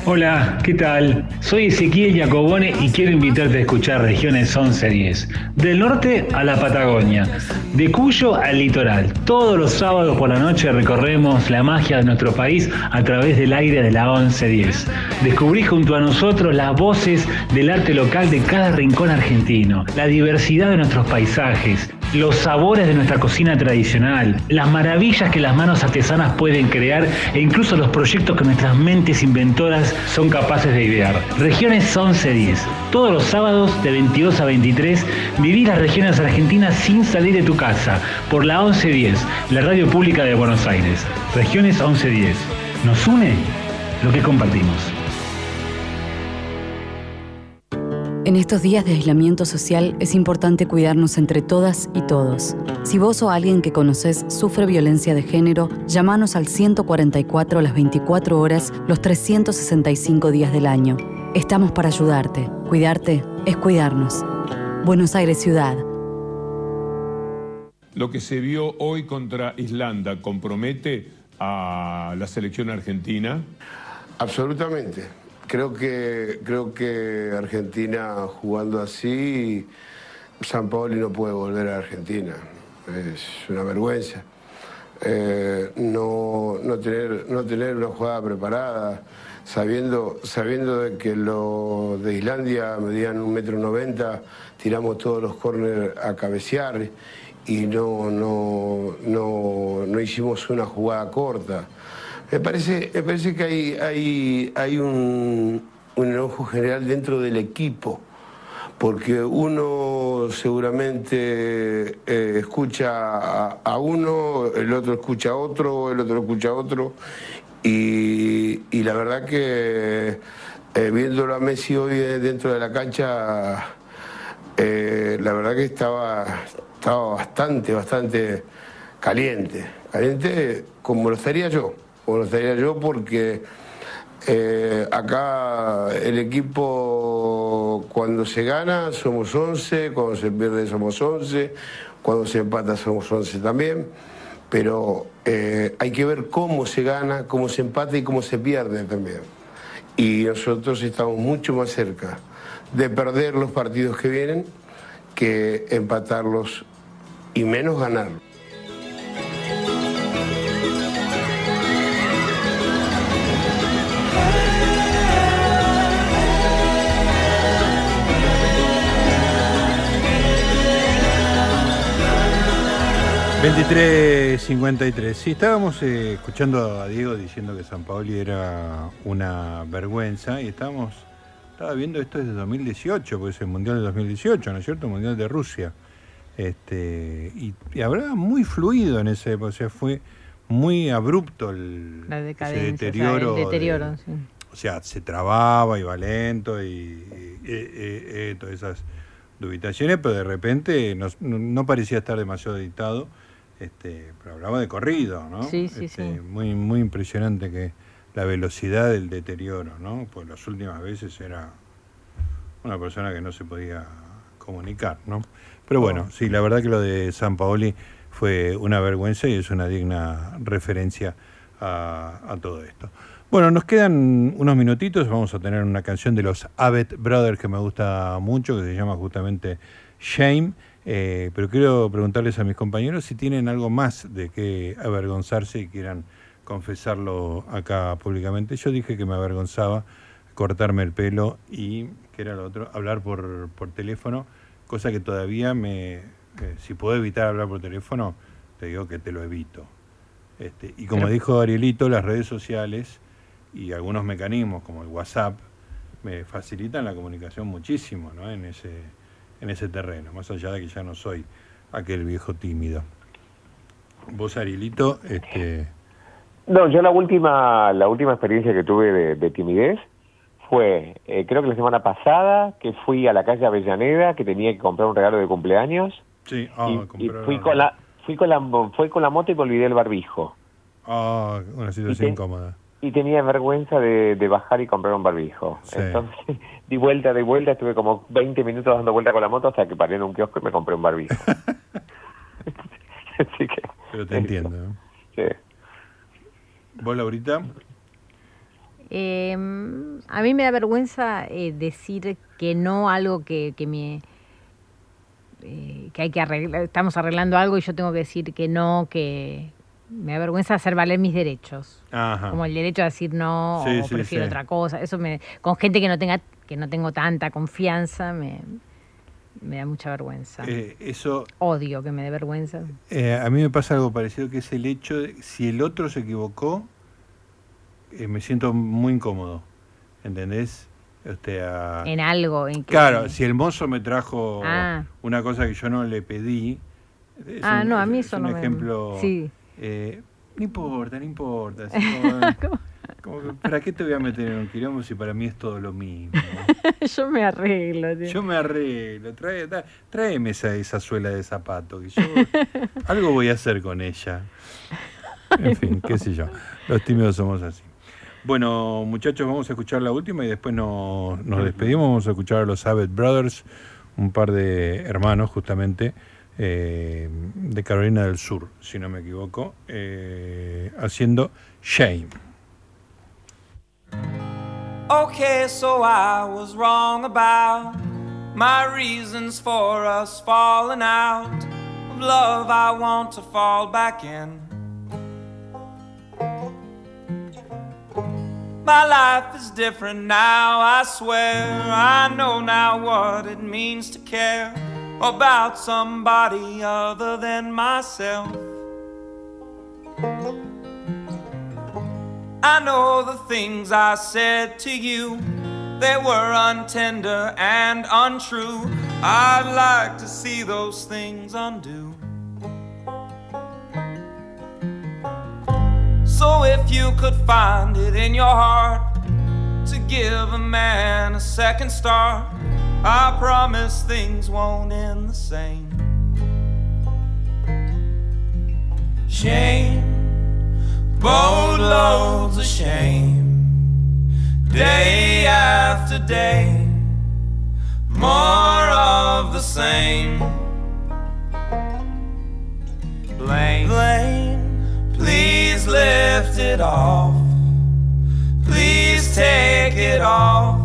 Hola, ¿qué tal? Soy Ezequiel Jacobone y quiero invitarte a escuchar Regiones 1110. Del norte a la Patagonia, de Cuyo al litoral. Todos los sábados por la noche recorremos la magia de nuestro país a través del aire de la 1110. Descubrí junto a nosotros las voces del arte local de cada rincón argentino, la diversidad de nuestros paisajes, los sabores de nuestra cocina tradicional, las maravillas que las manos artesanas pueden crear e incluso los proyectos que nuestras mentes inventoras son capaces de idear. Regiones 1110. Todos los sábados de 22 a 23, viví las regiones argentinas sin salir de tu casa por la 1110, la radio pública de Buenos Aires. Regiones 1110. Nos une lo que compartimos. En estos días de aislamiento social es importante cuidarnos entre todas y todos. Si vos o alguien que conoces sufre violencia de género, llámanos al 144 las 24 horas, los 365 días del año. Estamos para ayudarte. Cuidarte es cuidarnos. Buenos Aires Ciudad. Lo que se vio hoy contra Islanda compromete a la selección argentina. Absolutamente. Creo que, creo que Argentina jugando así, San Paoli no puede volver a Argentina. Es una vergüenza. Eh, no, no, tener, no tener una jugada preparada, sabiendo, sabiendo de que los de Islandia medían un metro noventa, tiramos todos los córneres a cabecear y no, no, no, no hicimos una jugada corta. Me parece, me parece que hay, hay, hay un, enojo general dentro del equipo, porque uno seguramente eh, escucha a, uno, el otro escucha a otro, el otro escucha a otro, y, la verdad que eh, viéndolo a Messi hoy dentro de la cancha, eh, la verdad que estaba, estaba bastante, bastante caliente, caliente como lo estaría yo como lo estaría yo, porque eh, acá el equipo cuando se gana somos 11, cuando se pierde somos 11, cuando se empata somos 11 también, pero eh, hay que ver cómo se gana, cómo se empata y cómo se pierde también. Y nosotros estamos mucho más cerca de perder los partidos que vienen que empatarlos y menos ganarlos. 23.53. Sí, estábamos eh, escuchando a Diego diciendo que San Paoli era una vergüenza y estábamos, estaba viendo esto desde 2018, porque es el Mundial de 2018, ¿no es cierto? El Mundial de Rusia. Este, y, y hablaba muy fluido en ese época, o sea, fue muy abrupto el La ese decadencia, o sea, deterioro. el deterioro, de- sí. O sea, se trababa, iba lento y, y- eh, eh, todas esas dubitaciones, pero de repente no- no parecía estar demasiado editado, este, pero hablaba de corrido, ¿no? Sí, sí, Este, sí. Muy, muy impresionante que la velocidad del deterioro, ¿no? Pues las últimas veces era una persona que no se podía comunicar, ¿no? Pero bueno, sí, la verdad que lo de San Paoli fue una vergüenza y es una digna referencia a, a todo esto. Bueno, nos quedan unos minutitos, vamos a tener una canción de los Abbott Brothers que me gusta mucho, que se llama justamente Shame, eh, pero quiero preguntarles a mis compañeros si tienen algo más de qué avergonzarse y quieran confesarlo acá públicamente. Yo dije que me avergonzaba cortarme el pelo y, que era lo otro, hablar por, por teléfono, cosa que todavía me, eh, si puedo evitar hablar por teléfono, te digo que te lo evito. Este, y como Pero- dijo Arielito, las redes sociales y algunos mecanismos como el WhatsApp me facilitan la comunicación muchísimo ¿no? en, ese, en ese terreno, más allá de que ya no soy aquel viejo tímido. Vos, Arielito, este, No, yo la última, la última experiencia que tuve de, de timidez fue, eh, creo que la semana pasada, que fui a la calle Avellaneda, que tenía que comprar un regalo de cumpleaños, sí, ah, y, y comprar- fui con la, fui con la, fui con la moto y me olvidé el barbijo. ah, una situación incómoda. Y tenía vergüenza de, de bajar y comprar un barbijo. Sí. Entonces, di vuelta, de vuelta, estuve como 20 minutos dando vuelta con la moto hasta que paré en un kiosco y me compré un barbijo. Así que, Pero te entiendo. Sí. ¿Vos, Laurita? Eh, a mí me da vergüenza eh, decir que no algo que, que me eh, que hay que arreglar, estamos arreglando algo y yo tengo que decir que no, que me da vergüenza hacer valer mis derechos. Ajá. Como el derecho a decir no Sí, o sí, prefiero sí. otra cosa. Eso me con gente que no tenga que no tengo tanta confianza me, me da mucha vergüenza. Eh, eso Odio que me dé vergüenza. Eh, a mí me pasa algo parecido, que es el hecho de si el otro se equivocó, eh, me siento muy incómodo, ¿entendés? O sea, En algo, en que- Claro, si el mozo me trajo Ah. una cosa que yo no le pedí, es Ah, un, no, a mí es eso un no me- ejemplo, sí. Eh, no importa, no importa. así como- como que, ¿Para qué te voy a meter en un quilombo si para mí es todo lo mismo? yo me arreglo. tío. Yo me arreglo, trae, da- tráeme esa, esa suela de zapato, que yo algo voy a hacer con ella. En fin, qué sé yo. Los tímidos somos así. Bueno, muchachos, vamos a escuchar la última y después nos, nos despedimos. Vamos a escuchar a los Abbott Brothers, un par de hermanos justamente eh, de Carolina del Sur, si no me equivoco, eh, haciendo Shame. Okay, so I was wrong about my reasons for us falling out. Of love, I want to fall back in. My life is different now, I swear. I know now what it means to care about somebody other than myself. I know the things I said to you, they were untender and untrue. I'd like to see those things undo. So if you could find it in your heart to give a man a second start, I promise things won't end the same. Shame boatloads of shame, day after day, more of the same. Blame, blame, please lift it off. Please take it off.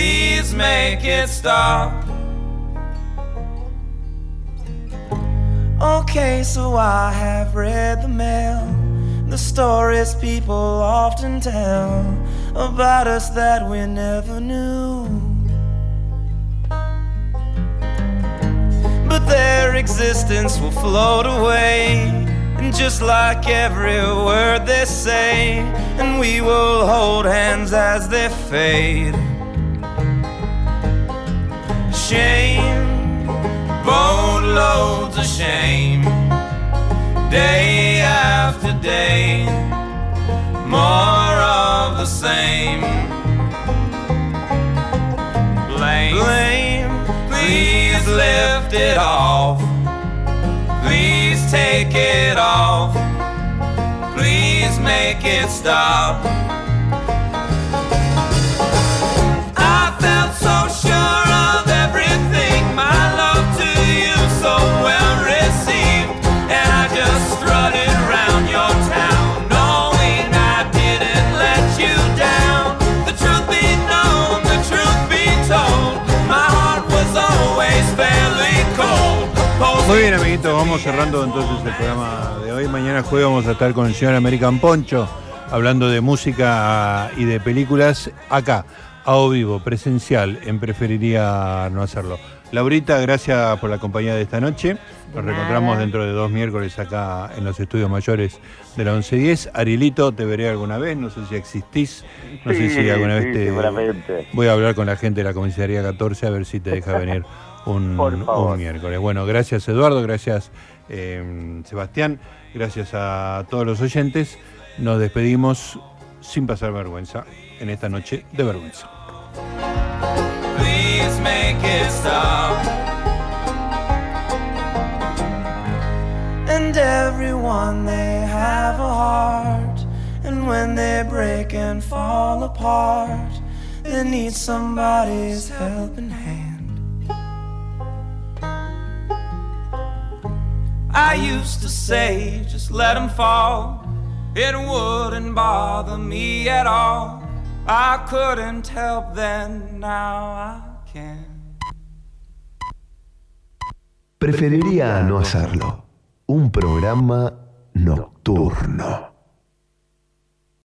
Please make it stop. Okay, so I have read the mail, the stories people often tell about us that we never knew. But their existence will float away, and just like every word they say, and we will hold hands as they fade. Shame boatloads of shame, day after day, more of the same. Blame, blame, please lift it off. Please take it off. Please make it stop. Vamos cerrando entonces el programa de hoy. Mañana jueves vamos a estar con el señor American Poncho hablando de música y de películas acá, a o vivo, presencial, en preferiría no hacerlo. Laurita, gracias por la compañía de esta noche. Nos reencontramos dentro de dos miércoles acá en los estudios mayores de la 1110. Arielito, te veré alguna vez, no sé si existís, no sé si Sí, alguna vez sí, te... seguramente. Voy a hablar con la gente de la comisaría 14 a ver si te deja venir un, un miércoles. Bueno, gracias Eduardo, gracias eh, Sebastián, gracias a todos los oyentes. Nos despedimos sin pasar vergüenza en esta noche de vergüenza. Please make it stop. And everyone, they have a heart. And when they break and fall apart, they need somebody's helping hand. I used to say, just let them fall. It wouldn't bother me at all. I couldn't help then, now I can. Preferiría no hacerlo. Un programa nocturno.